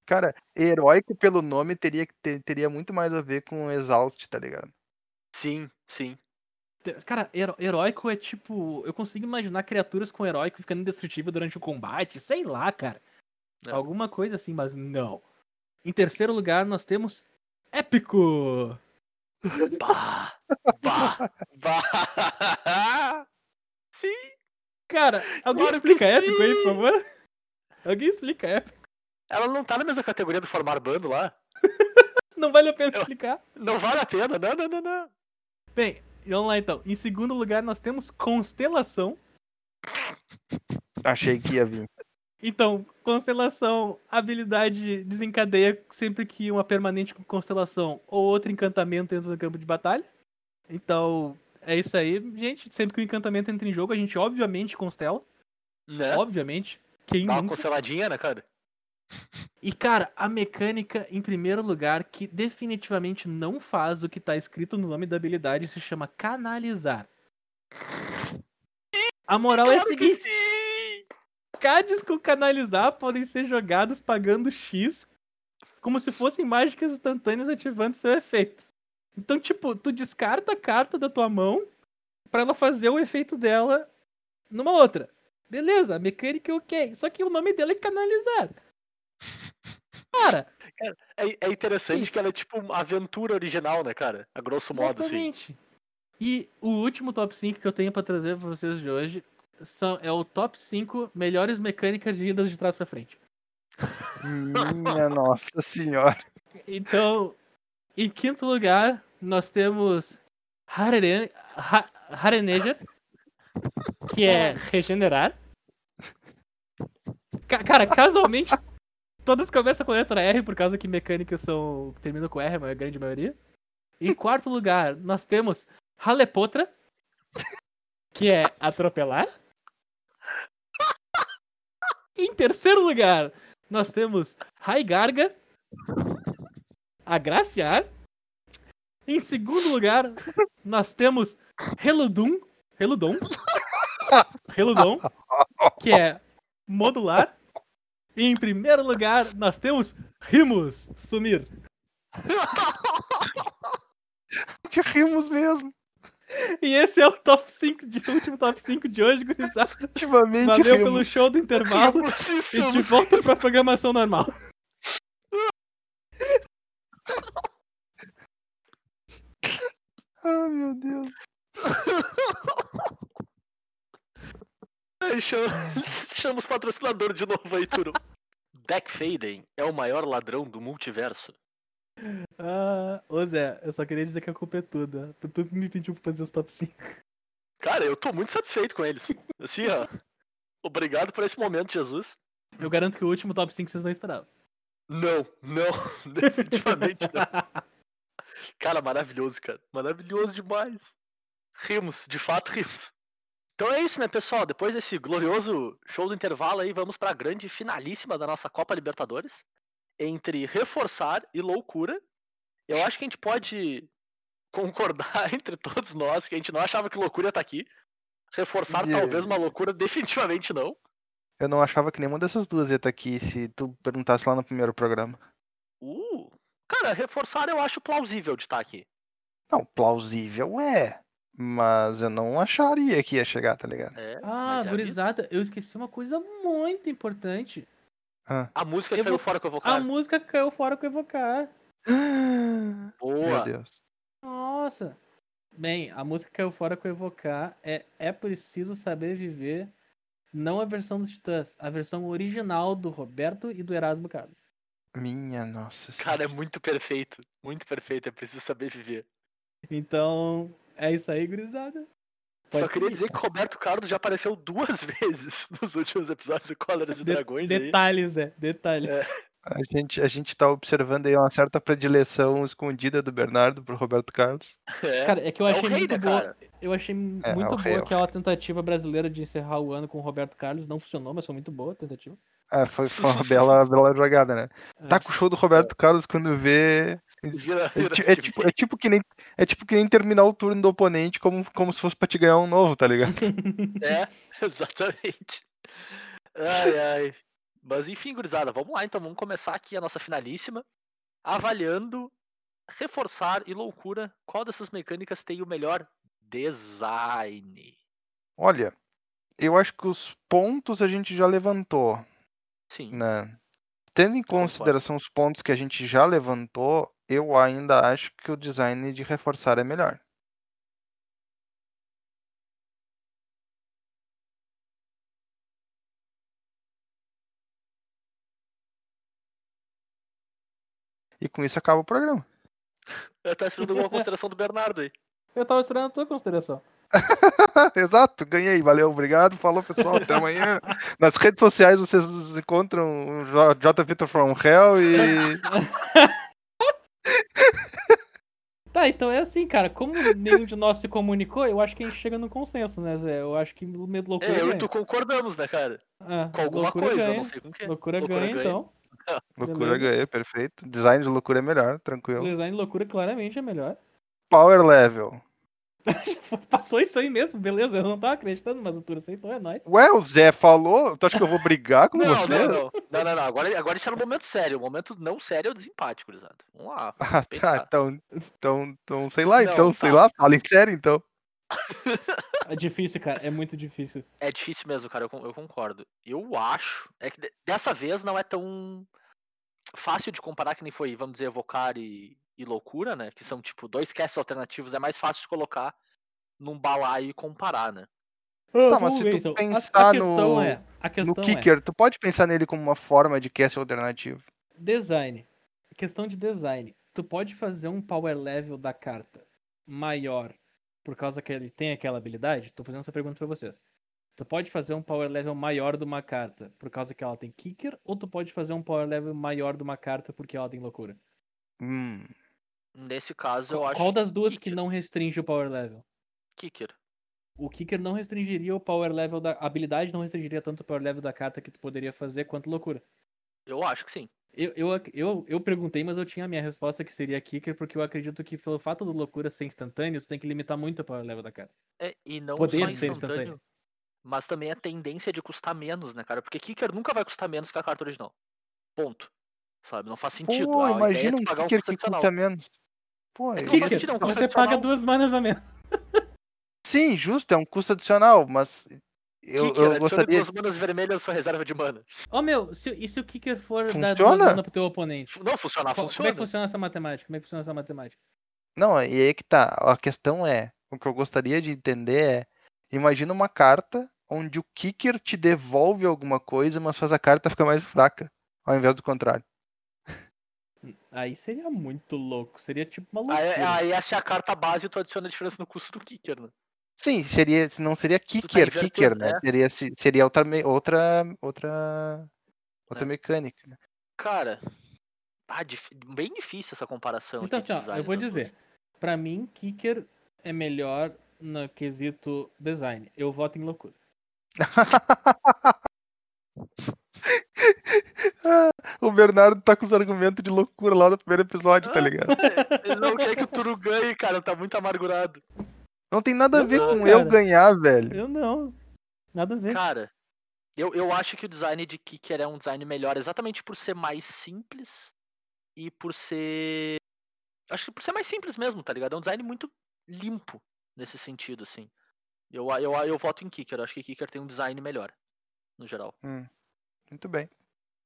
Cara, heróico pelo nome teria, que ter- teria muito mais a ver com exaust, tá ligado? Sim, sim. Cara, hero- heróico é tipo. Eu consigo imaginar criaturas com heróico ficando indestrutível durante o combate, sei lá, cara. É. Alguma coisa assim, mas não. Em terceiro lugar, nós temos Épico! Bah, bah, bah. [LAUGHS] Sim. Cara, alguém Claro explica épico aí, por favor? Alguém explica épico. Ela não tá na mesma categoria do formar bando lá? [LAUGHS] Não vale a pena Eu- explicar. Não vale a pena, não, não, não, não. Bem, vamos lá então. Em segundo lugar, nós temos Constelação. Achei que ia vir. Então, Constelação, habilidade desencadeia sempre que uma permanente com Constelação ou outro encantamento entra no campo de batalha. Então, é isso aí, gente. Sempre que o encantamento entra em jogo, a gente obviamente constela. Né? Obviamente. Quem Dá uma nunca? consteladinha, né, cara? E, cara, a mecânica, em primeiro lugar, que definitivamente não faz o que tá escrito no nome da habilidade, se chama canalizar. A moral é a seguinte! Cards com canalizar podem ser jogados pagando X, como se fossem mágicas instantâneas ativando seu efeito. Então, tipo, tu descarta a carta da tua mão pra ela fazer o efeito dela numa outra. Beleza, a mecânica é ok. Só que o nome dela é canalizar. Cara, É, é interessante Sim. que ela é tipo uma aventura original, né, cara? A grosso modo, assim. Exatamente. E o último top 5 que eu tenho pra trazer pra vocês de hoje são, é o top 5 melhores mecânicas de idas de trás pra frente. Minha nossa senhora. Então, em quinto lugar, nós temos Hareren, Ha- Hareneja, que é regenerar. Ca- cara, casualmente, todas começam com a letra R, por causa que mecânicas são. terminam com R, a grande maioria. Em quarto lugar, nós temos Halepotra, que é atropelar. Em terceiro lugar, nós temos Raigarga, agraciar. Em segundo lugar, nós temos Reludum, Reludon, Reludon, que é modular. E em primeiro lugar, nós temos Rimos, sumir. [LAUGHS] Te rimos mesmo. E esse é o top 5 de o último top 5 de hoje, gurizada. Ativamente Valeu pelo show do intervalo e de volta pra programação normal. Ah, meu Deus. [LAUGHS] Chama os patrocinadores de novo aí, Turo. Deck Faden é o maior ladrão do multiverso. Ah, ô Zé, eu só queria dizer que a culpa é tua. Tu me pediu pra fazer os top 5. Cara, eu tô muito satisfeito com eles. Assim, ó. Obrigado por esse momento, Jesus. Eu garanto que o último top 5 vocês não esperavam. Não, não, [LAUGHS] definitivamente não. Cara, maravilhoso, cara. Maravilhoso demais. Rimos, de fato rimos. Então é isso, né, pessoal? Depois desse glorioso show do intervalo aí, vamos pra grande finalíssima da nossa Copa Libertadores. Entre reforçar e loucura. Eu acho que a gente pode concordar [LAUGHS] entre todos nós que a gente não achava que loucura ia estar aqui. Reforçar Yeah. talvez uma loucura, [LAUGHS] definitivamente não. Eu não achava que nenhuma dessas duas ia estar aqui se tu perguntasse lá no primeiro programa. Uh, cara, reforçar eu acho plausível de estar aqui. Não, plausível é. Mas eu não acharia que ia chegar, tá ligado? É, Ah, é gurizada, eu esqueci uma coisa muito importante. Ah. A música Eu caiu fora com o A vocal. música caiu fora com evocar. [GASPS] Meu Boa. Deus. Nossa. Bem, a música caiu fora com evocar é É Preciso Saber Viver, não a versão dos Titãs, a versão original do Roberto e do Erasmo Carlos. Minha nossa Cara, é muito perfeito. Muito perfeito. É preciso saber viver. Então, é isso aí, gurizada. Só Pode queria seguir. dizer que o Roberto Carlos já apareceu duas [LAUGHS] vezes nos últimos episódios do Cóleras e De- Dragões aí. detalhes, é, detalhes. É. A gente, a gente tá observando aí uma certa predileção escondida do Bernardo pro Roberto Carlos. É. Cara, é que eu É achei rei, muito boa. cara? Eu achei É, muito é boa rei, é aquela tentativa brasileira de encerrar o ano com o Roberto Carlos. Não funcionou, mas foi muito boa a tentativa. É, foi, foi uma bela, bela jogada, né? [LAUGHS] É. Tá com o show do Roberto Carlos quando vê. É, é tipo, é tipo que nem é tipo que nem terminar o turno do oponente como, como se fosse pra te ganhar um novo, tá ligado? [LAUGHS] É, exatamente. Ai, ai. Mas enfim, gurizada, vamos lá então, vamos começar aqui a nossa finalíssima. Avaliando, reforçar e loucura, qual dessas mecânicas tem o melhor design? Olha, eu acho que os pontos a gente já levantou, Sim, né? Tendo em consideração os pontos que a gente já levantou, eu ainda acho que o design de reforçar é melhor. E com isso acaba o programa. [LAUGHS] eu tava esperando alguma consideração do Bernardo aí. [LAUGHS] Eu tava esperando a tua consideração. [LAUGHS] Exato, ganhei, valeu, obrigado, falou pessoal, até amanhã. Nas redes sociais vocês encontram o J. J. Victor from Hell e. Tá, então é assim, cara. Como nenhum de nós se comunicou, eu acho que a gente chega no consenso, né, Zé? Eu acho que o medo loucura É, eu e ganha. tu concordamos, né, cara? Ah, Com alguma loucura coisa, ganha. não sei com o que. Loucura, Loucura ganha, ganha. então. [LAUGHS] Loucura Beleza. ganhei, perfeito. Design de loucura é melhor, tranquilo. Design de loucura claramente é melhor. Power level. [LAUGHS] Passou isso aí mesmo, beleza? Eu não tava acreditando, mas o Turo aceitou, é nóis. Ué, o Zé falou? Tu acha que eu vou brigar com Não, você? não, não, não, não, não. Agora, agora a gente tá no momento sério. O momento não sério é o desempate, gurizada. Vamos lá. [LAUGHS] Ah, tá, então, então, então, sei lá, Não, então, sei tá. lá, fala em sério, então. [LAUGHS] É difícil, cara. É muito difícil. É difícil mesmo, cara, eu, eu concordo. Eu acho. É que de- dessa vez não é tão fácil de comparar que nem foi, vamos dizer, evocar e, e loucura, né? Que são tipo dois casts alternativos, é mais fácil de colocar num balaio e comparar, né? Ah, Tá, mas se tu então. Pensar no- é. A No é. kicker, tu pode pensar nele como uma forma de cast alternativo. Design. Questão de design. Tu pode fazer um power level da carta maior por causa que ele tem aquela habilidade? Tô fazendo essa pergunta pra vocês. Tu pode fazer um power level maior de uma carta por causa que ela tem kicker? Ou tu pode fazer um power level maior de uma carta porque ela tem loucura? Hum, Nesse caso, eu Qual, acho. qual das duas que kicker. não restringe o power level? Kicker. O kicker não restringiria o power level da. A habilidade não restringiria tanto o power level da carta que tu poderia fazer quanto loucura. Eu acho que sim. Eu, eu, eu, eu perguntei, mas eu tinha a minha resposta que seria kicker, porque eu acredito que pelo fato do loucura ser instantâneo, tu tem que limitar muito o power level da carta. É, e não Poder só ser instantâneo. instantâneo, mas também a tendência de custar menos, né, cara? Porque Kicker nunca vai custar menos que a carta original. Ponto. Sabe? Não faz sentido. pô, é imagina tu um pagar um kicker custo que custa menos. Pô, É que sentido, é um você paga duas manas a menos. Sim, justo, é um custo adicional, mas eu, Kicker, eu gostaria. duas manas vermelhas sua reserva de mana. Ô meu, se, e se o kicker for dar duas Funciona? manas pro teu oponente? Não, funcionar, Co- Como funciona. é que funciona essa matemática? Como é que funciona essa matemática? Não, e aí que tá. A questão é, o que eu gostaria de entender é, imagina uma carta onde o kicker te devolve alguma coisa, mas faz a carta ficar mais fraca, ao invés do contrário. Aí seria muito louco. Seria tipo uma Aí, loucura. aí essa é a carta base e tu adiciona a diferença no custo do Kicker, né? Sim, seria, não seria tá kicker, kicker, invertendo, né? é. Seria, se- seria outra, outra, outra, outra É. mecânica. né? Cara, ah, dif- bem difícil essa comparação. Então, assim, ó, eu vou dizer. duas. Pra mim, kicker é melhor no quesito design. Eu voto em loucura. [LAUGHS] [LAUGHS] o Bernardo tá com os argumentos de loucura lá no primeiro episódio, tá Ah, ligado? [LAUGHS] Ele não quer que o Turu ganhe, cara, tá muito amargurado. Não tem nada a ver Não, com cara. eu ganhar, velho. Eu não. Nada a ver. Cara, eu, eu acho que o design de Kicker é um design melhor exatamente por ser mais simples e por ser. Acho que por ser mais simples mesmo, tá ligado? É um design muito limpo. nesse sentido, assim. Eu, eu, eu voto em Kicker, eu acho que Kicker tem um design melhor, no geral. Hum, muito bem.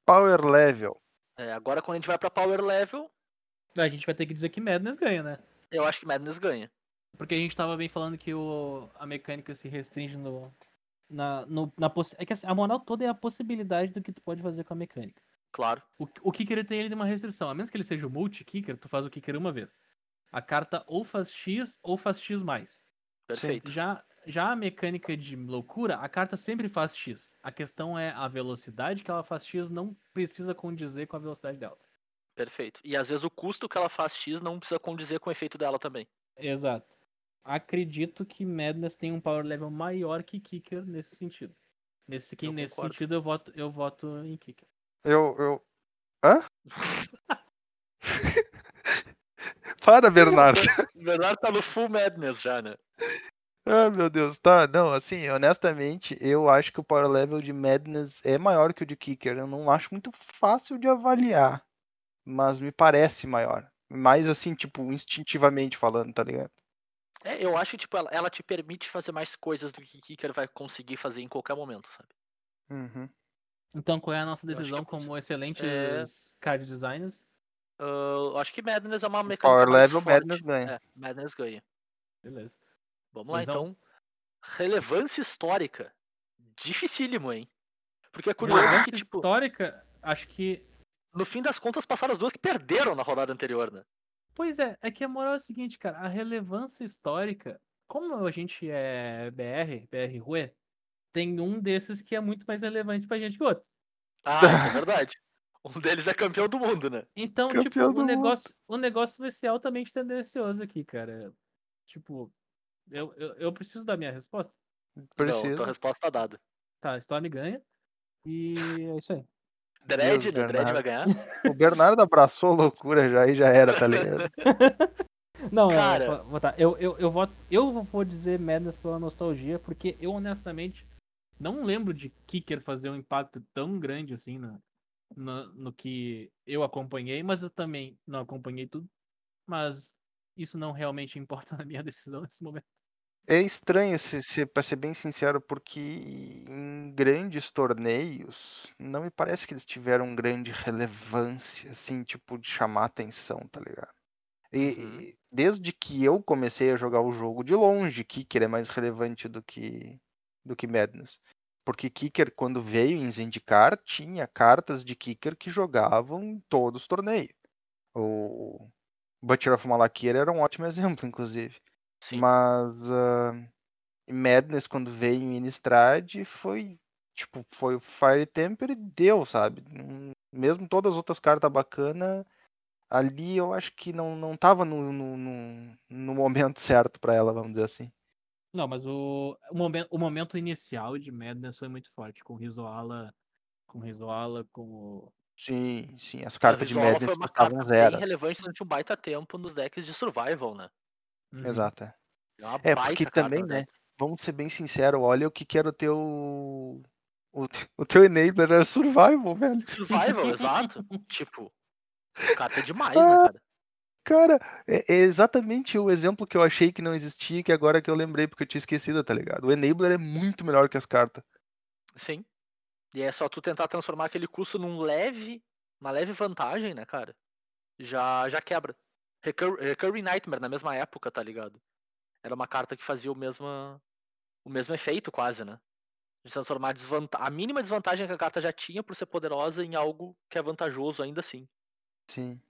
Power level. É, agora quando a gente vai pra Power Level, A gente vai ter que dizer que Madness ganha, né? eu acho que Madness ganha. Porque a gente tava bem falando que o, a mecânica se restringe no. Na, no, na possi- É que assim, a moral toda é a possibilidade do que tu pode fazer com a mecânica. Claro. O, o kicker ele tem ele uma restrição. A menos que ele seja o multi-kicker, tu faz o kicker uma vez. A carta ou faz X ou faz X mais. Perfeito. Já, já a mecânica de loucura, a carta sempre faz X. A questão é a velocidade que ela faz X não precisa condizer com a velocidade dela. Perfeito. E às vezes o custo que ela faz X não precisa condizer com o efeito dela também. Exato. Acredito que Madness tem um power level maior que Kicker nesse sentido. Nesse, que, Eu nesse concordo. sentido eu voto, eu voto em Kicker. Eu. eu... Hã? [LAUGHS] Para, Bernardo. O [LAUGHS] Bernardo tá no full Madness já, né? Ah, meu Deus, tá. Não, assim, honestamente, eu acho que o power level de Madness é maior que o de Kicker. Eu não acho muito fácil de avaliar, mas me parece maior. Mais assim, tipo, instintivamente falando, tá ligado? É, eu acho que tipo, ela, ela te permite fazer mais coisas do que Kicker vai conseguir fazer em qualquer momento, sabe? Uhum. Então qual é a nossa decisão é isso. como excelentes É. card designers? Eu acho que Madness é uma mecânica Power mais level, forte. Madness ganha. É, Madness ganha. Beleza. Vamos lá, então. Relevância histórica. Dificílimo, hein? Porque é curioso Relevância que, tipo, histórica, acho que. no fim das contas passaram as duas que perderam na rodada anterior, né? Pois é, é que a moral é o seguinte, cara, a relevância histórica, como a gente é BR, BR Rue, tem um desses que é muito mais relevante pra gente que o outro. Ah, isso é verdade. [LAUGHS] Um deles é campeão do mundo, né? Então, Campeão tipo, o mundo. negócio, o negócio vai ser altamente tendencioso aqui, cara. Tipo, eu, eu, eu preciso da minha resposta. Não, Precisa. tua resposta tá dada. Tá, Storm ganha. E é isso aí. Dredd, né? Dredd vai ganhar. O Bernardo abraçou a loucura já e já era, tá ligado? [LAUGHS] Não, Cara. eu, vou votar. Eu, eu, eu, voto, eu vou dizer Madness pela nostalgia, porque eu honestamente não lembro de Kicker fazer um impacto tão grande assim na, no, no que eu acompanhei, mas eu também não acompanhei tudo. Mas isso não realmente [LAUGHS] importa na minha decisão nesse momento. É estranho, se, se, pra ser bem sincero, porque em grandes torneios, não me parece que eles tiveram grande relevância, assim, tipo, de chamar atenção, tá ligado? E, Uhum. e desde que eu comecei a jogar o jogo de longe, Kicker é mais relevante do que, do que Madness. Porque Kicker, quando veio em Zendikar, tinha cartas de Kicker que jogavam em todos os torneios. O Butcher of Malakir era um ótimo exemplo, inclusive. Sim. Mas ah, Madness, quando veio em Innistrad, foi tipo, foi o Fire Temper e deu, sabe? Mesmo todas as outras cartas bacanas, ali eu acho que não, não tava no, no, no, no momento [LAUGHS] certo pra ela, vamos dizer assim. Não, mas o, o, momento, o momento inicial de Madness foi muito forte, com o Rizoala, com o Rizoala, com o. Sim, sim, as cartas de Madness foi uma custavam carta zero. bem relevante durante um baita tempo nos decks de survival, né? Uhum. Exato. é. É, É, porque carta também, né? deck. Vamos ser bem sinceros, olha o que que era o teu. O, o teu enabler era survival, velho. Survival, exato. Tipo, carta demais, né, cara? Cara, é, é exatamente o exemplo que eu achei que não existia, que agora que eu lembrei, porque eu tinha esquecido, tá ligado? O enabler é muito melhor que as cartas. Sim. E é só tu tentar transformar aquele custo num leve, uma leve vantagem, né, cara? Já, já quebra. Recur Recurring Nightmare na mesma época, tá ligado? Era uma carta que fazia o mesmo, o mesmo efeito, quase, né? De transformar a, desvanta- a mínima desvantagem que a carta já tinha por ser poderosa em algo que é vantajoso ainda assim. Sim.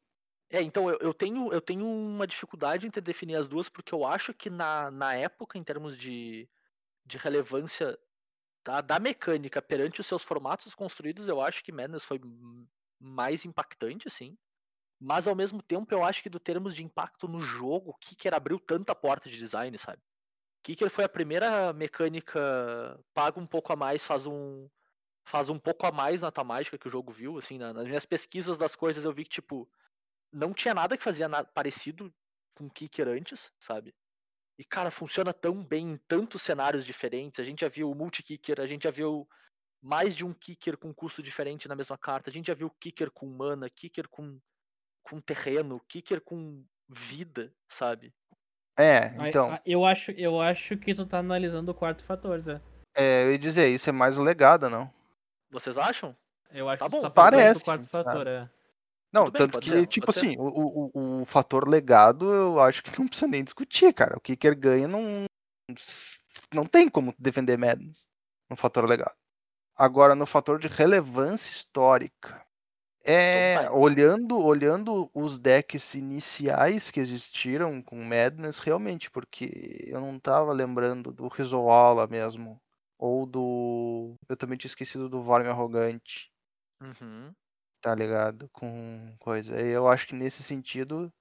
É, então eu, eu tenho, eu tenho uma dificuldade entre definir as duas, porque eu acho que na, na época, em termos de, de relevância da, da mecânica perante os seus formatos construídos, eu acho que Madness foi mais impactante, assim. Mas ao mesmo tempo, eu acho que do termos de impacto no jogo, o Kicker abriu tanta porta de design, sabe? Kicker foi a primeira mecânica paga um pouco a mais, faz um faz um pouco a mais na mágica que o jogo viu, assim, na- nas minhas pesquisas das coisas eu vi que tipo não tinha nada que fazia parecido com Kicker antes, sabe? E cara, funciona tão bem em tantos cenários diferentes. A gente já viu o multi-kicker, a gente já viu mais de um kicker com custo diferente na mesma carta. A gente já viu kicker com mana, kicker com, com terreno, kicker com vida, sabe? É, então, eu, acho, eu acho que tu tá analisando o quarto fator, Zé. é, eu ia dizer, isso é mais o legado, não? Vocês acham? Eu acho Tá que bom, tu tá parece, o quarto fator, é. Não, bem, tanto que, ser, tipo assim, o, o, o- o fator legado eu acho que não precisa nem discutir, cara. O Kicker ganha não. Não tem como defender Madness no fator legado. Agora, no fator de relevância histórica. É, Então tá. olhando, olhando os decks iniciais que existiram com Madness, realmente, porque eu não tava lembrando do Rizoala mesmo. Ou do. Eu também tinha esquecido do Vorme Arrogante Uhum. tá ligado? Com coisa. Eu acho que nesse sentido,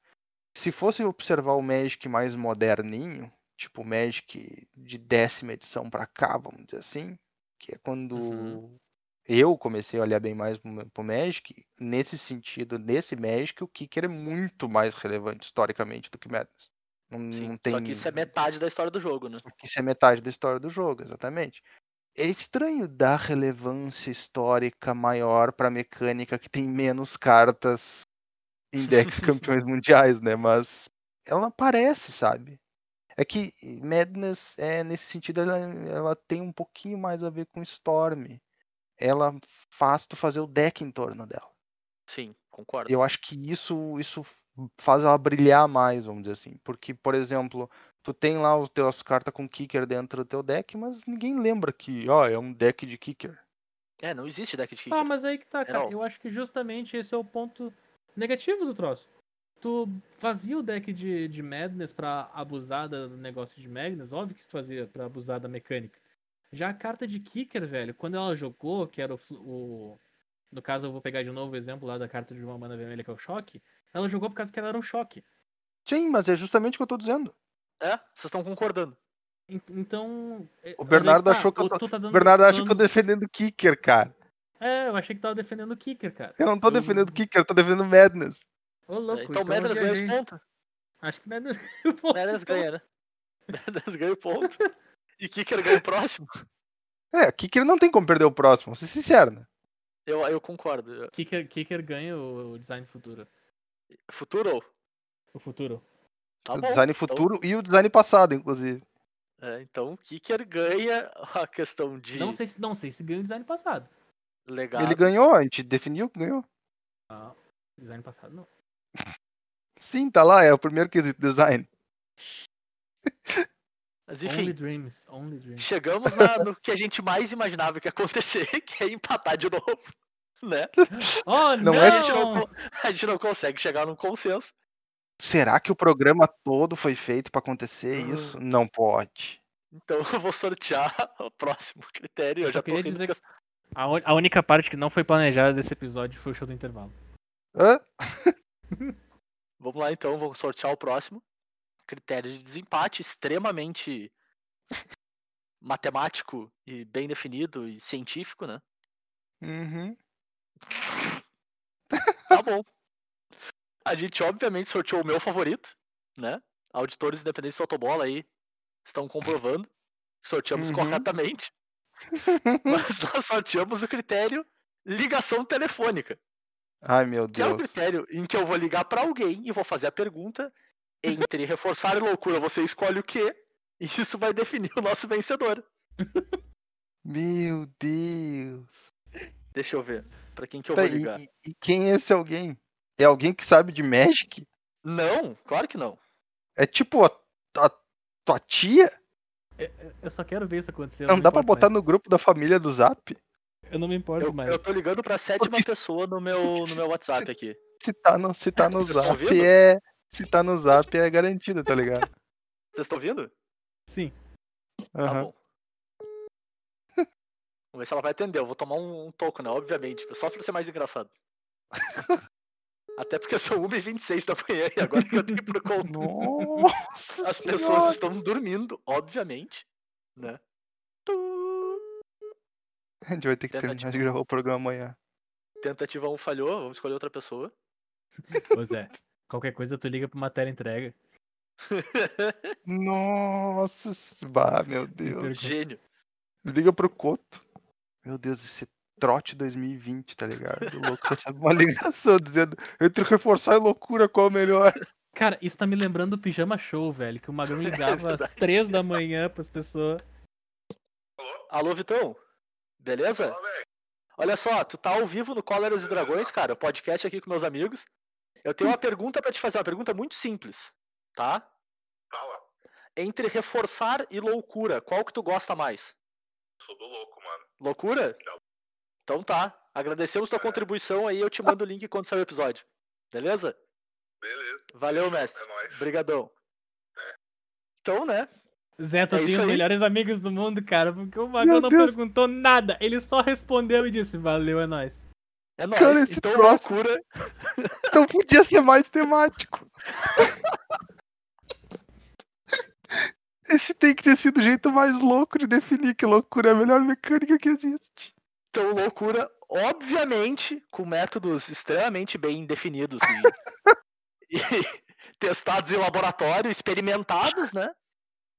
se fosse observar o Magic mais moderninho, tipo Magic de décima edição pra cá, vamos dizer assim, que é quando Uhum. Eu comecei a olhar bem mais pro, Magic, nesse sentido, nesse Magic, o Kicker é muito mais relevante historicamente do que Madness. Não, não tem... Só que isso é metade da história do jogo, né? Porque Isso é metade da história do jogo, exatamente. É estranho dar relevância histórica maior pra mecânica que tem menos cartas em decks [LAUGHS] campeões mundiais, né? Mas ela aparece, sabe? É que Madness, é, nesse sentido, ela, ela tem um pouquinho mais a ver com Storm. Ela faz tu fazer o deck em torno dela. Sim, concordo. Eu acho que isso, isso faz ela brilhar mais, vamos dizer assim. Porque, por exemplo, tu tem lá os teus cartas com kicker dentro do teu deck, mas ninguém lembra que, ó, é um deck de kicker. É, não existe deck de kicker. Ah, mas aí que tá, cara. Eu acho que justamente esse é o ponto negativo do troço. Tu fazia o deck de, de Madness pra abusar do negócio de Madness, óbvio que tu fazia pra abusar da mecânica. Já a carta de Kicker, velho, quando ela jogou, que era o, o- No caso, eu vou pegar de novo o exemplo lá da carta de uma mana vermelha que é o choque. Ela jogou por causa que ela era um choque. Sim, mas é justamente o que eu tô dizendo. É, vocês estão concordando. En- Então. é- O Bernardo tá, achou que eu tô- tá O dando- Bernardo acha que eu tô defendendo kicker, cara. É, eu achei que tava defendendo o Kicker, cara. Eu não tô Eu- defendendo kicker, eu tô defendendo Madness. Ô, louco. então eu Madness ganha os pontos. Acho que Madness [LAUGHS] ganha o ponto. Madness então. ganha, né? [LAUGHS] Madness ganha o ponto. [LAUGHS] E Kicker ganha o próximo. É, kicker não tem como perder o próximo, vou ser sincero, né? Eu, eu concordo. Kicker, Kicker ganha o, o design futuro. Futuro? O futuro. Tá o bom. design Então- futuro e o design passado, inclusive. É, então o Kicker ganha a questão de Não sei, se, não sei se ganha o design passado. legado. Ele ganhou, a gente definiu que ganhou. Ah, design passado não. [LAUGHS] Sim, tá lá, é o primeiro quesito design. [LAUGHS] Mas Only enfim, Dreams. Only Dreams. chegamos na- no que a gente mais imaginava que ia acontecer, [LAUGHS] que é empatar de novo. Né? [LAUGHS] Oh, Não não! é A, gente não, a gente não consegue chegar num consenso. Será que o programa todo foi feito pra acontecer Ah. isso? Não pode. Então eu vou sortear [LAUGHS] o próximo critério. Eu já tô dizer porque A, un- a única parte que não foi planejada desse episódio foi o show do intervalo. Hã? Vamos lá então, vou sortear o próximo. Critério de desempate extremamente matemático e bem definido e científico, né? Uhum. Tá bom. A gente obviamente sorteou o meu favorito, né? Auditores independentes do Autobola aí estão comprovando que sorteamos Uhum. corretamente. [LAUGHS] Mas nós sorteamos o critério ligação telefônica. Ai, meu Que é o Deus. critério em que eu vou ligar pra alguém e vou fazer a pergunta entre reforçar e loucura, você escolhe o quê? E isso vai definir o nosso vencedor. [LAUGHS] Meu Deus. Deixa eu ver. Pra quem que eu Tá, vou ligar? e- e quem é esse alguém? É alguém que sabe de Magic? Não, claro que não. É tipo a, a tua tia? Eu só quero ver isso acontecer. eu Não me dá pra botar no grupo da família do Zap? mais. Eu não me importo Eu, mais. eu tô ligando pra sétima pessoa no meu, no meu [LAUGHS] WhatsApp aqui. Se tá no, se tá no Zap ouvindo? é. Se tá no Zap é garantido, tá ligado? Vocês estão ouvindo? Sim. Tá Aham. bom. Vamos ver se ela vai atender. Eu vou tomar um, um toco, né? Obviamente. Só pra ser mais engraçado. [LAUGHS] Até porque são 1h26 da manhã e agora que eu tenho conta. Nossa As pessoas Senhora. estão dormindo, obviamente. Né? Tu- A gente vai ter que Tentativa. terminar de gravar o programa amanhã. Tentativa 1 falhou, vamos escolher outra pessoa. Ô Zé, qualquer coisa tu liga pro matéria entrega. [LAUGHS] Nossa, bah, meu [LAUGHS] Deus. Gênio. Liga pro Coto. Meu Deus, esse trote 2020, tá ligado? O louco recebe uma [LAUGHS] ligação dizendo entre reforçar e loucura, qual é o melhor? Cara, isso tá me lembrando do Pijama Show, velho. Que o Magrão ligava às três da manhã pras pessoas. Alô, Vitão? Beleza? Olha só, tu tá ao vivo no Cóleras e Dragões, cara, o podcast aqui com meus amigos. Eu tenho uma pergunta pra te fazer, uma pergunta muito simples, tá? Fala. Entre reforçar e loucura, qual que tu gosta mais? Sou do louco, mano. Loucura? Então tá. Agradecemos tua contribuição aí, eu te mando o link quando sair o episódio. Beleza? Beleza. Valeu, mestre. É nóis. Brigadão. Então, né? Zé, tu É tem isso os aí. melhores amigos do mundo, cara. Porque o Meu não Deus. perguntou nada. Ele só respondeu e disse: Valeu, é nóis. É nóis. Cara, esse então, troço- loucura. [LAUGHS] Não podia ser mais temático. [LAUGHS] Esse tem que ter sido o jeito mais louco de definir que loucura é a melhor mecânica que existe. Então, loucura, obviamente, com métodos extremamente bem definidos e, [LAUGHS] e testados em laboratório, experimentados, né?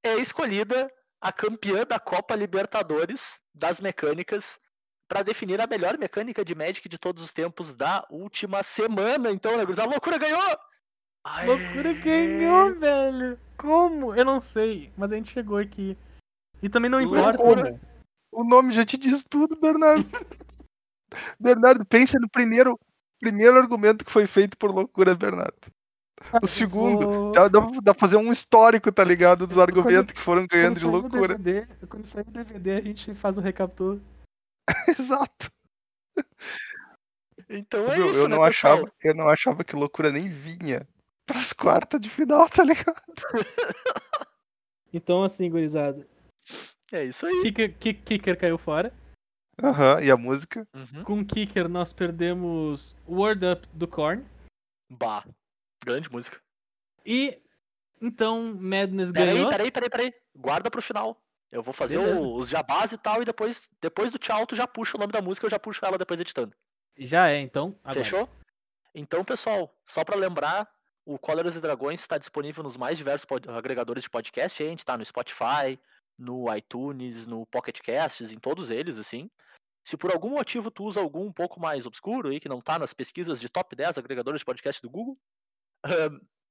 É escolhida a campeã da Copa Libertadores das mecânicas para definir a melhor mecânica de Magic de todos os tempos da última semana. Então, né, a loucura ganhou! Aê! Loucura ganhou, velho. Como? Eu não sei. Mas a gente chegou aqui. E também não importa. Loucura. O nome já te diz tudo, Bernardo. [LAUGHS] Bernardo, pensa no primeiro, primeiro argumento que foi feito por loucura, Bernardo. O segundo, Vou- dá, dá, pra fazer um histórico, tá ligado? Dos argumentos que foram ganhando de Quando loucura. DVD, quando sair o DVD, a gente faz o recaptura. [LAUGHS] Exato. Então é Meu, isso, eu, né, não pessoal? achava, eu não achava que loucura nem vinha pras quartas de final, tá ligado? [LAUGHS] Então, assim, gurizada. É isso aí. Kicker, kick- kicker caiu fora. Aham, e a música? Uhum. Com o Kicker, nós perdemos Word Up do Korn. Bah. Grande música. E então Madness Peraí, ganhou. peraí, peraí, peraí. Guarda pro final. Eu vou fazer o- os jabás e tal, e depois, depois do tchau, tu já puxa o nome da música, eu já puxo ela depois editando. Já é, então. Agora. Fechou? Então, pessoal, só pra lembrar, o Cóleras e Dragões está disponível nos mais diversos agregadores de podcast. A gente tá no Spotify, no iTunes, no Pocket Casts, em todos eles, assim. Se por algum motivo tu usa algum um pouco mais obscuro aí, que não tá nas pesquisas de top 10 agregadores de podcast do Google,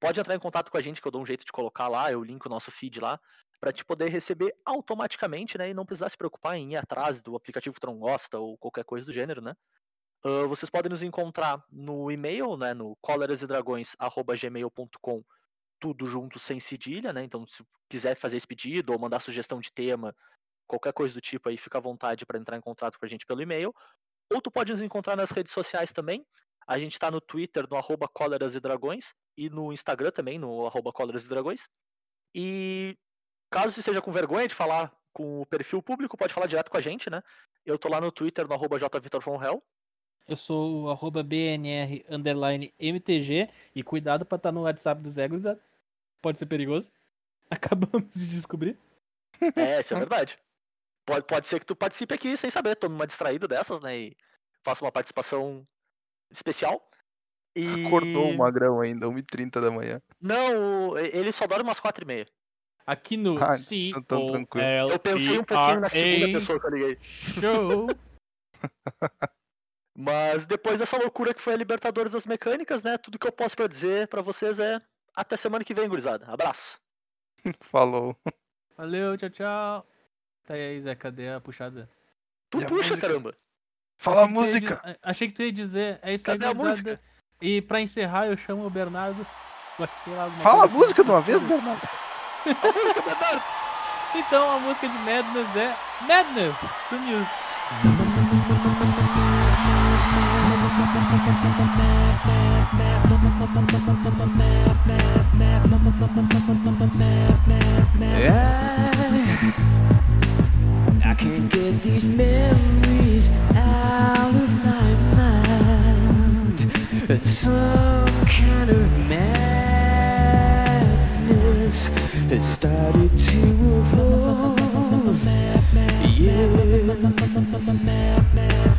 pode entrar em contato com a gente que eu dou um jeito de colocar lá, eu linko o nosso feed lá, pra te poder receber automaticamente, né? E não precisar se preocupar em ir atrás do aplicativo que tu não gosta ou qualquer coisa do gênero, né? Ah, vocês podem nos encontrar no e-mail, né, no colerasedragões.gmail.com, tudo junto sem cedilha, né? Então, se quiser fazer esse pedido ou mandar sugestão de tema, qualquer coisa do tipo aí, fica à vontade para entrar em contato com a gente pelo e-mail. Ou tu pode nos encontrar nas redes sociais também. A gente tá no Twitter, no arroba Cóleras e Dragões, e no Instagram também, no arroba Cóleras e Dragões. E caso você esteja com vergonha de falar com o perfil público, pode falar direto com a gente, né? Eu tô lá no Twitter, no arroba. Eu sou o arroba BNR underline MTG. E cuidado pra estar no WhatsApp do Zé, gurizada. Pode ser perigoso. [LAUGHS] Acabamos de descobrir. É, isso é verdade. Pode, pode ser que tu participe aqui sem saber, tome uma distraída dessas, né? E faça uma participação especial. E... Acordou o magrão ainda, 1h30 da manhã. Não, ele só dorme umas quatro e meia. Aqui no Ah, C então tão tranquilo. Eu pensei um pouquinho na segunda pessoa que eu liguei. Show. [LAUGHS] Mas depois dessa loucura que foi a Libertadores das Mecânicas, né? Tudo que eu posso pra dizer pra vocês é até semana que vem, gurizada. Abraço. [LAUGHS] Falou. Valeu, tchau, tchau. Tá aí, Zé, cadê a puxada? Tu E puxa, música? caramba. Fala a que ia música. di- Achei que tu ia dizer. É isso Cadê a aí, gurizada. música? E pra encerrar, eu chamo o Bernardo. Sei lá, alguma Fala a coisa música de uma vez, Bernardo. [LAUGHS] A música, Bernardo. Então a música de Madness é Madness do Muse. I, I can't get these memories out of my mind. It's some kind of madness that started to evolve. Yeah.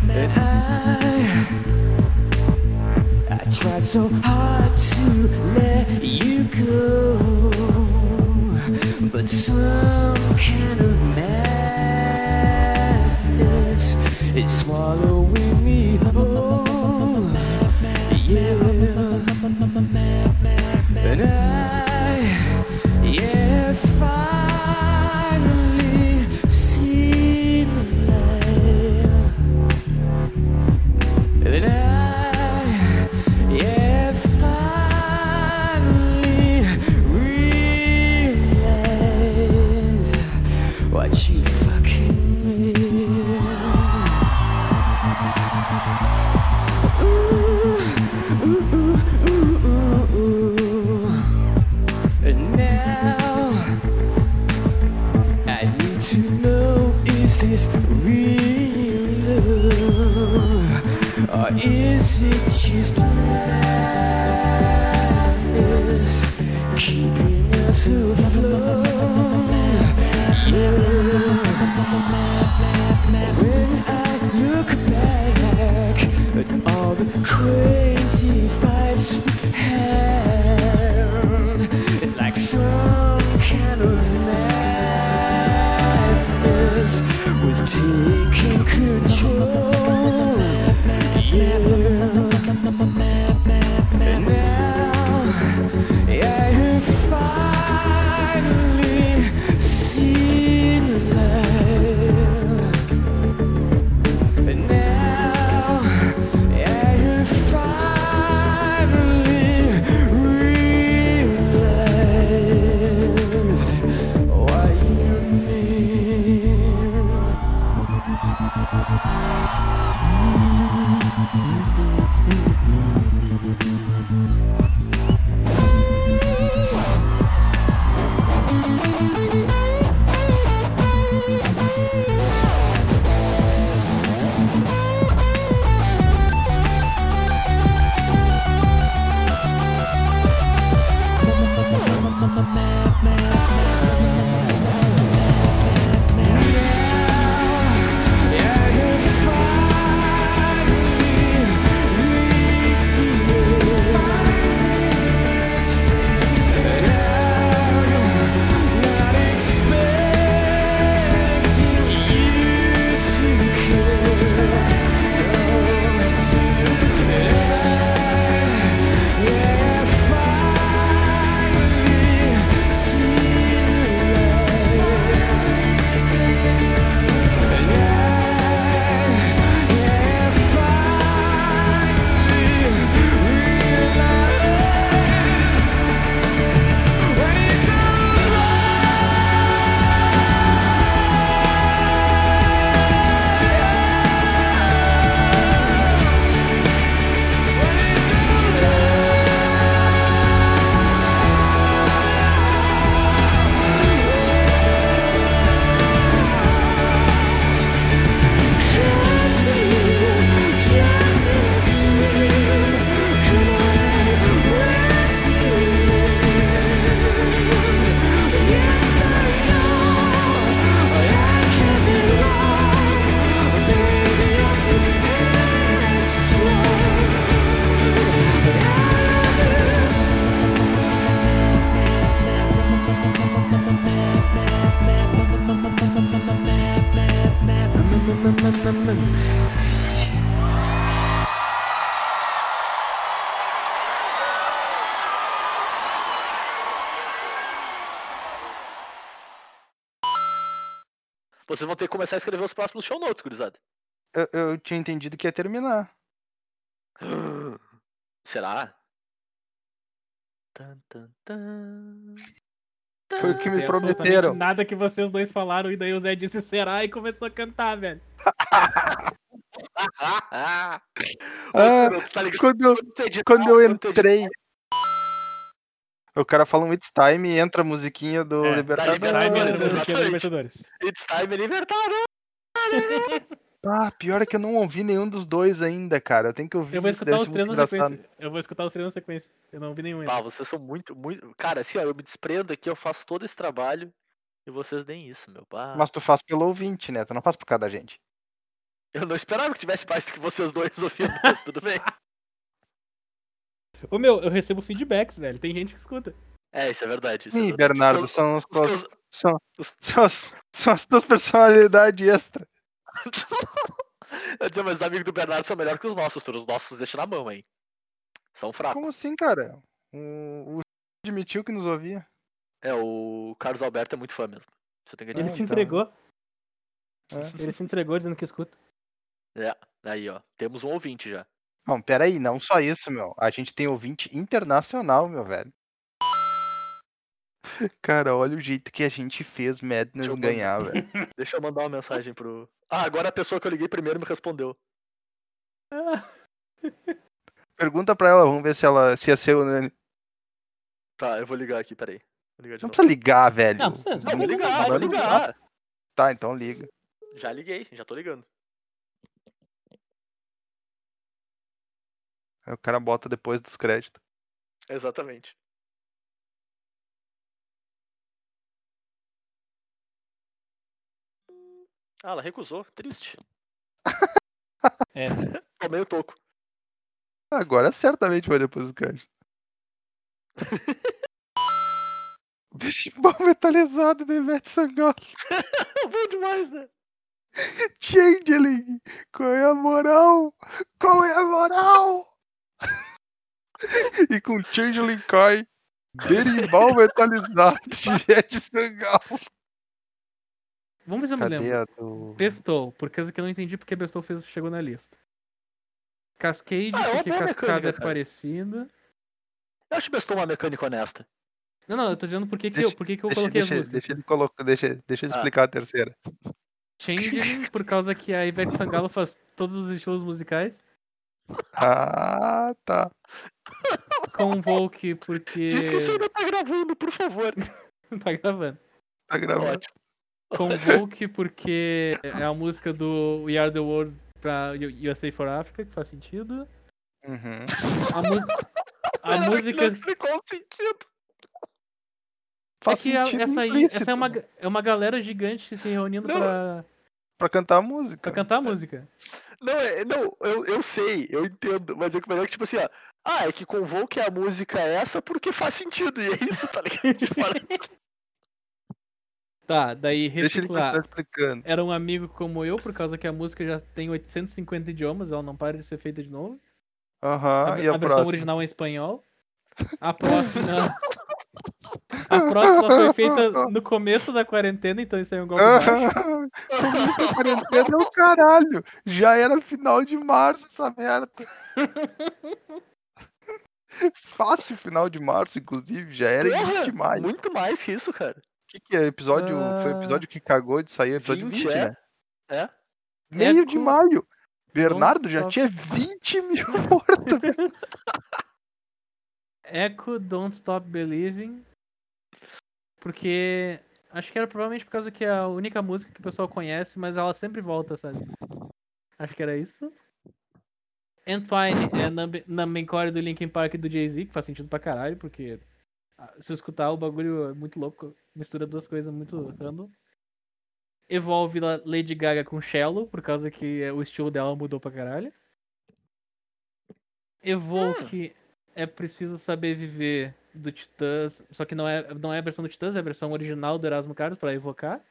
And I, I tried so hard to let you go, but some kind of madness is swallowing me começar a escrever os próximos show notes, gurizada. Eu, eu tinha entendido que ia terminar. [GASPS] Será? Tan, tan, tan. Foi o que me prometeram. Nada que vocês dois falaram e daí o Zé disse será e começou a cantar, velho. [LAUGHS] Ah, Ah, tá quando eu, Quando eu entrei. O cara fala um It's Time e entra a musiquinha do É, Libertadores. Libertadores, musiquinha do Libertadores. It's time libertador. Ah, pior é que eu não ouvi nenhum dos dois ainda, cara. Eu tenho que ouvir. Eu vou escutar os três na engraçado. sequência. Eu vou escutar os três na sequência. Eu não ouvi nenhum ainda. Pá, vocês são muito, muito. Cara, assim, ó, eu me desprendo aqui, eu faço todo esse trabalho e vocês nem isso, meu. Pá. Mas tu faz pelo ouvinte, né? Tu não faz por cada gente. Eu não esperava que tivesse mais do que vocês dois ouvindo, mas tudo bem. [LAUGHS] Ô meu, eu recebo feedbacks, velho. Tem gente que escuta. É, isso é verdade. Isso é Ih, verdade. Bernardo, Os são, os os teus- são, os- são, as, são as tuas personalidades extra. Eu [LAUGHS] dizer, mas os amigos do Bernardo são melhores que os nossos, os nossos deixam na mão, hein? São fracos. Como assim, cara? O, o admitiu que nos ouvia. É, o Carlos Alberto é muito fã mesmo. Você tem que Ele Ah, se então. entregou. É. Ele se entregou dizendo que escuta. É, aí, ó. Temos um ouvinte já. Não, peraí, não só isso, meu. A gente tem ouvinte internacional, meu velho. Cara, olha o jeito que a gente fez Madness Deixa mandar. ganhar, velho. [LAUGHS] Deixa eu mandar uma mensagem pro. Ah, agora a pessoa que eu liguei primeiro me respondeu. [LAUGHS] Pergunta pra ela, vamos ver se ela se ia ser o. Não Tá, eu vou ligar aqui, peraí. Vou ligar de novo. precisa ligar, velho. Não, precisa. Não, ligar, vou vai ligar. Tá, então liga. Já liguei, já tô ligando. Aí o cara bota depois dos créditos. Exatamente. Ah, ela recusou. Triste. [LAUGHS] É. [LAUGHS] Tomei o toco. Agora certamente vai depois dos créditos. [LAUGHS] Berimbau metalizado do Ivete Sangalo. Bom demais, né? Changeling! Qual é a moral? Qual é a moral? [LAUGHS] e com Changeling cai. Berimbau metalizado de Ivete Sangalo. Vamos ver se eu me Cadê lembro. a do. Bestou, por causa que eu não entendi porque Bestou fez, chegou na lista. Cascade, Ah, é porque Cascada mecânica, é parecida. Eu acho que bestou uma mecânica honesta. Não, não, eu tô dizendo por que, que, eu, por que, que eu Deixa, coloquei deixa, as músicas. deixa ele colocar. Deixa, deixa ele Ah. explicar a terceira. Changeling, por causa que a Ivete Sangalo faz todos os estilos musicais. Ah, tá. Convoke, porque. Diz que você ainda tá gravando, por favor. [LAUGHS] tá gravando. Tá gravando. Convoke, porque é a música do We Are the World pra USA for Africa, que faz sentido. Uhum. A, mu- a [LAUGHS] música. não explicou o sentido. Faz é que a- sentido essa aí implícito essa é, uma, é uma galera gigante se reunindo Não, pra, pra cantar a música. pra cantar a música. Não, é, não eu, eu sei, eu entendo, mas é que melhor que, tipo assim, ó. Ah, é que Convoke a música é essa porque faz sentido, e é isso, tá ligado? [LAUGHS] Tipo, Tá, daí Deixa ele continuar reciclar. explicando. Era um amigo como eu, por causa que a música já tem 850 idiomas, ela não para de ser feita de novo. Aham, a, e a, a versão próxima? original é em espanhol. A próxima. [LAUGHS] [LAUGHS] a próxima foi feita no começo da quarentena, então isso aí é um golpe baixo. [LAUGHS] Começo da quarentena é o caralho. Já era final de março essa merda. [LAUGHS] Fácil final de março, inclusive. Já era porra, início de maio. O muito mais que isso, cara. que, que é? Episódio. Foi o Ah. episódio que cagou de sair, episódio 20, 20, é? né? É. Meio de Eco- maio. Bernardo já Stop. tinha 20 mil mortos. [LAUGHS] Echo Don't Stop Believing. Porque. Acho que era provavelmente por causa que é a única música que o pessoal conhece, mas ela sempre volta, sabe? Acho que era isso. Entwine é Numb- Numbcore do Linkin Park e do Jay-Z, que faz sentido pra caralho, porque ah, se eu escutar o bagulho é muito louco, mistura duas coisas muito random. Evolve La- Lady Gaga com Shallow, por causa que é, o estilo dela mudou pra caralho. Evoke é preciso saber viver do Titãs, só que não é, não é a versão do Titãs, é a versão original do Erasmo Carlos pra evocar.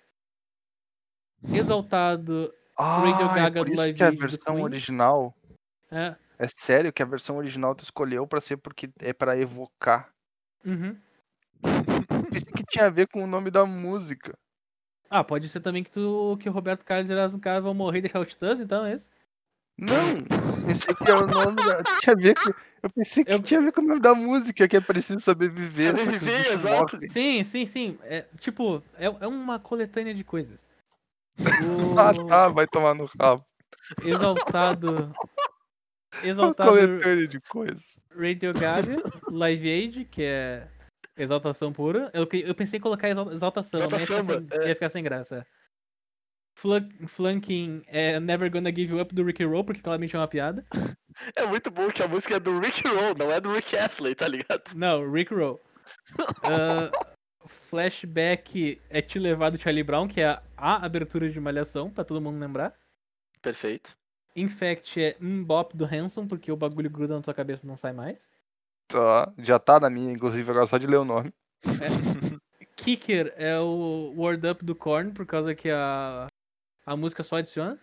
Exaltado Radio Ah, Gaga é por do isso Live que a Aid do versão original. é. É sério que a versão original tu escolheu pra ser porque é pra evocar. Uhum. Pensei que tinha a ver com o nome da música. Ah, pode ser também que, tu, que o Roberto Carlos e Erasmo Carlos vão morrer e deixar o Titãs, então é isso? Não! Pensei que é o nome da. [LAUGHS] Tinha a ver com... Eu pensei que Eu- tinha a ver com o nome da música, que é preciso saber viver. só que os Sobreviver, bichos exato. morrem. Sim, sim, sim. É, tipo, é, é uma coletânea de coisas. [LAUGHS] Ah, O tá, vai tomar no rabo. Exaltado. Uma [LAUGHS] Exaltado coletânea de coisas. Radio Gaga, Live Aid, que é exaltação pura. Eu, que- eu pensei em colocar exal- exaltação, Exalta mas ia ficar, samba, sem, é. ia ficar sem graça. Flunking é Never Gonna Give You Up do Ricky Roll, porque claramente é uma piada. [LAUGHS] É muito bom que a música é do Rick Roll, não é do Rick Astley, tá ligado? Não, Rick Roll. [LAUGHS] Ah, flashback é Te Levado Charlie Brown, que é a, a abertura de Malhação, pra todo mundo lembrar. Perfeito. Infect é Mbop do Hanson, porque o bagulho gruda na tua cabeça e não sai mais. Tá, já tá na minha, inclusive, agora só de ler o nome. [LAUGHS] Kicker é o Word Up do Korn, por causa que a, a música só adiciona.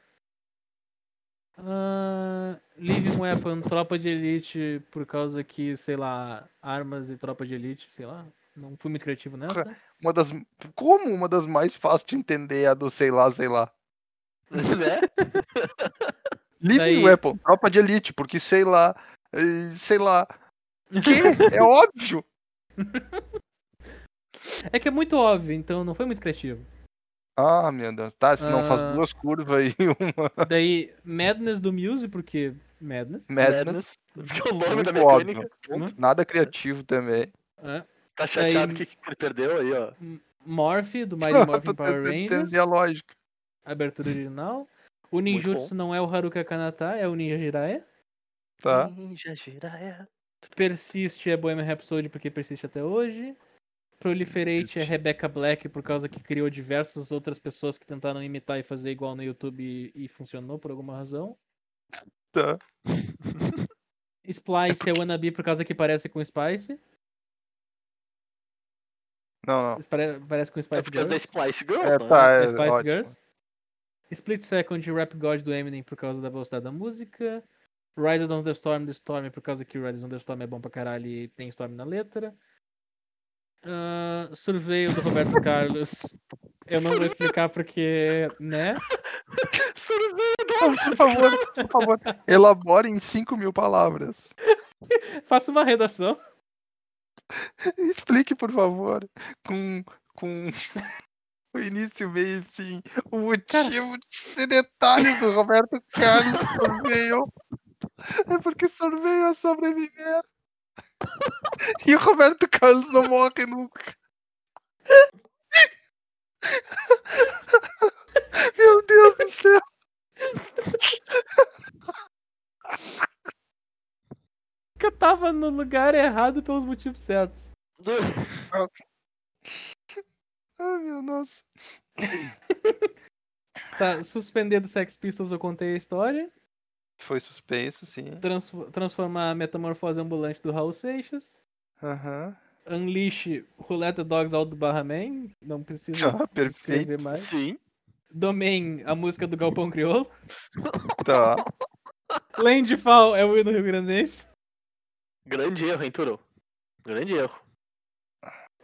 Ah, Living Weapon, Tropa de Elite, por causa que, sei lá, armas e Tropa de Elite, sei lá. Não fui muito criativo nessa. Uma das. Como uma das mais fáceis de entender é a do sei lá, sei lá. né? [LAUGHS] Living Daí- Weapon, tropa de elite, porque sei lá. eh, Sei lá. Que? É óbvio! [LAUGHS] É que é muito óbvio, então não foi muito criativo. Ah, meu Deus. Tá, se não faz Ah. duas curvas e [LAUGHS] uma Daí, Madness do Muse, porque Madness. Madness. Porque o nome Muito da mecânica. óbvio. Nada criativo também. É. Tá chateado Aí- que, que ele perdeu aí, ó. Morph, do Mighty [LAUGHS] Morphin Power Rangers. entender a lógica. Abertura [LAUGHS] original. O Ninjutsu não é o Haruka Kanata, é o Ninja Jiraiya. Tá? Ninja Jiraiya. Persiste é Bohemian Rhapsody porque persiste até hoje. Proliferate é Rebecca Black por causa que criou diversas outras pessoas que tentaram imitar e fazer igual no YouTube e, e funcionou por alguma razão. Tá. Splice é Wannabe por causa que parece com Spice. Não, não. Pare- Parece com É Spice causa da Girls. Splice Girls, É, né? tá, é, Spice ótimo. Girls. Split Second Rap God do Eminem por causa da velocidade da música. Riders on the Storm do Storm por causa que Riders on the Storm é bom pra caralho e tem Storm na letra. Surveio do Roberto Carlos. Eu não vou explicar porque, né? Sorvete Por favor, por favor, elabore em 5 mil palavras. [LAUGHS] Faça uma redação. [LAUGHS] Explique, por favor, com, com o [LAUGHS] início, meio e fim, o motivo de ser detalhes do Roberto Carlos sorveio. É porque sorveio é sobreviver. [LAUGHS] E o Roberto Carlos não morre nunca. [LAUGHS] Meu Deus do céu. Que eu tava no lugar errado pelos motivos certos. [LAUGHS] Ai, meu nossa. Tá, suspender do Sex Pistols eu contei a história. Foi suspenso, sim. Trans- transformar a metamorfose ambulante do Raul Seixas. Aham. Unleash Who Let the Dogs Out do Barra Man. Não precisa [LAUGHS] Ah, escrever perfeito. mais. Sim. Domain, a música do Galpão Crioulo. [LAUGHS] Tá. Landfall é o hino Rio Grandense. Grande erro, hein, Turo? Grande erro.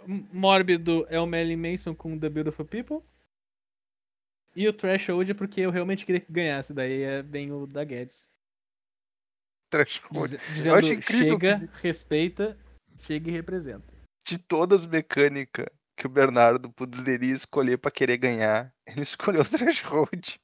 Mórbido é o Marilyn Manson com The Beautiful People. E o Threshold é porque eu realmente queria que ganhasse. Daí é bem o da Guedes. Threshold. Diz- Dizendo, acho incrível chega, respeita, chega e representa. de todas as mecânicas que o Bernardo poderia escolher pra querer ganhar, ele [LAUGHS] escolheu o Threshold.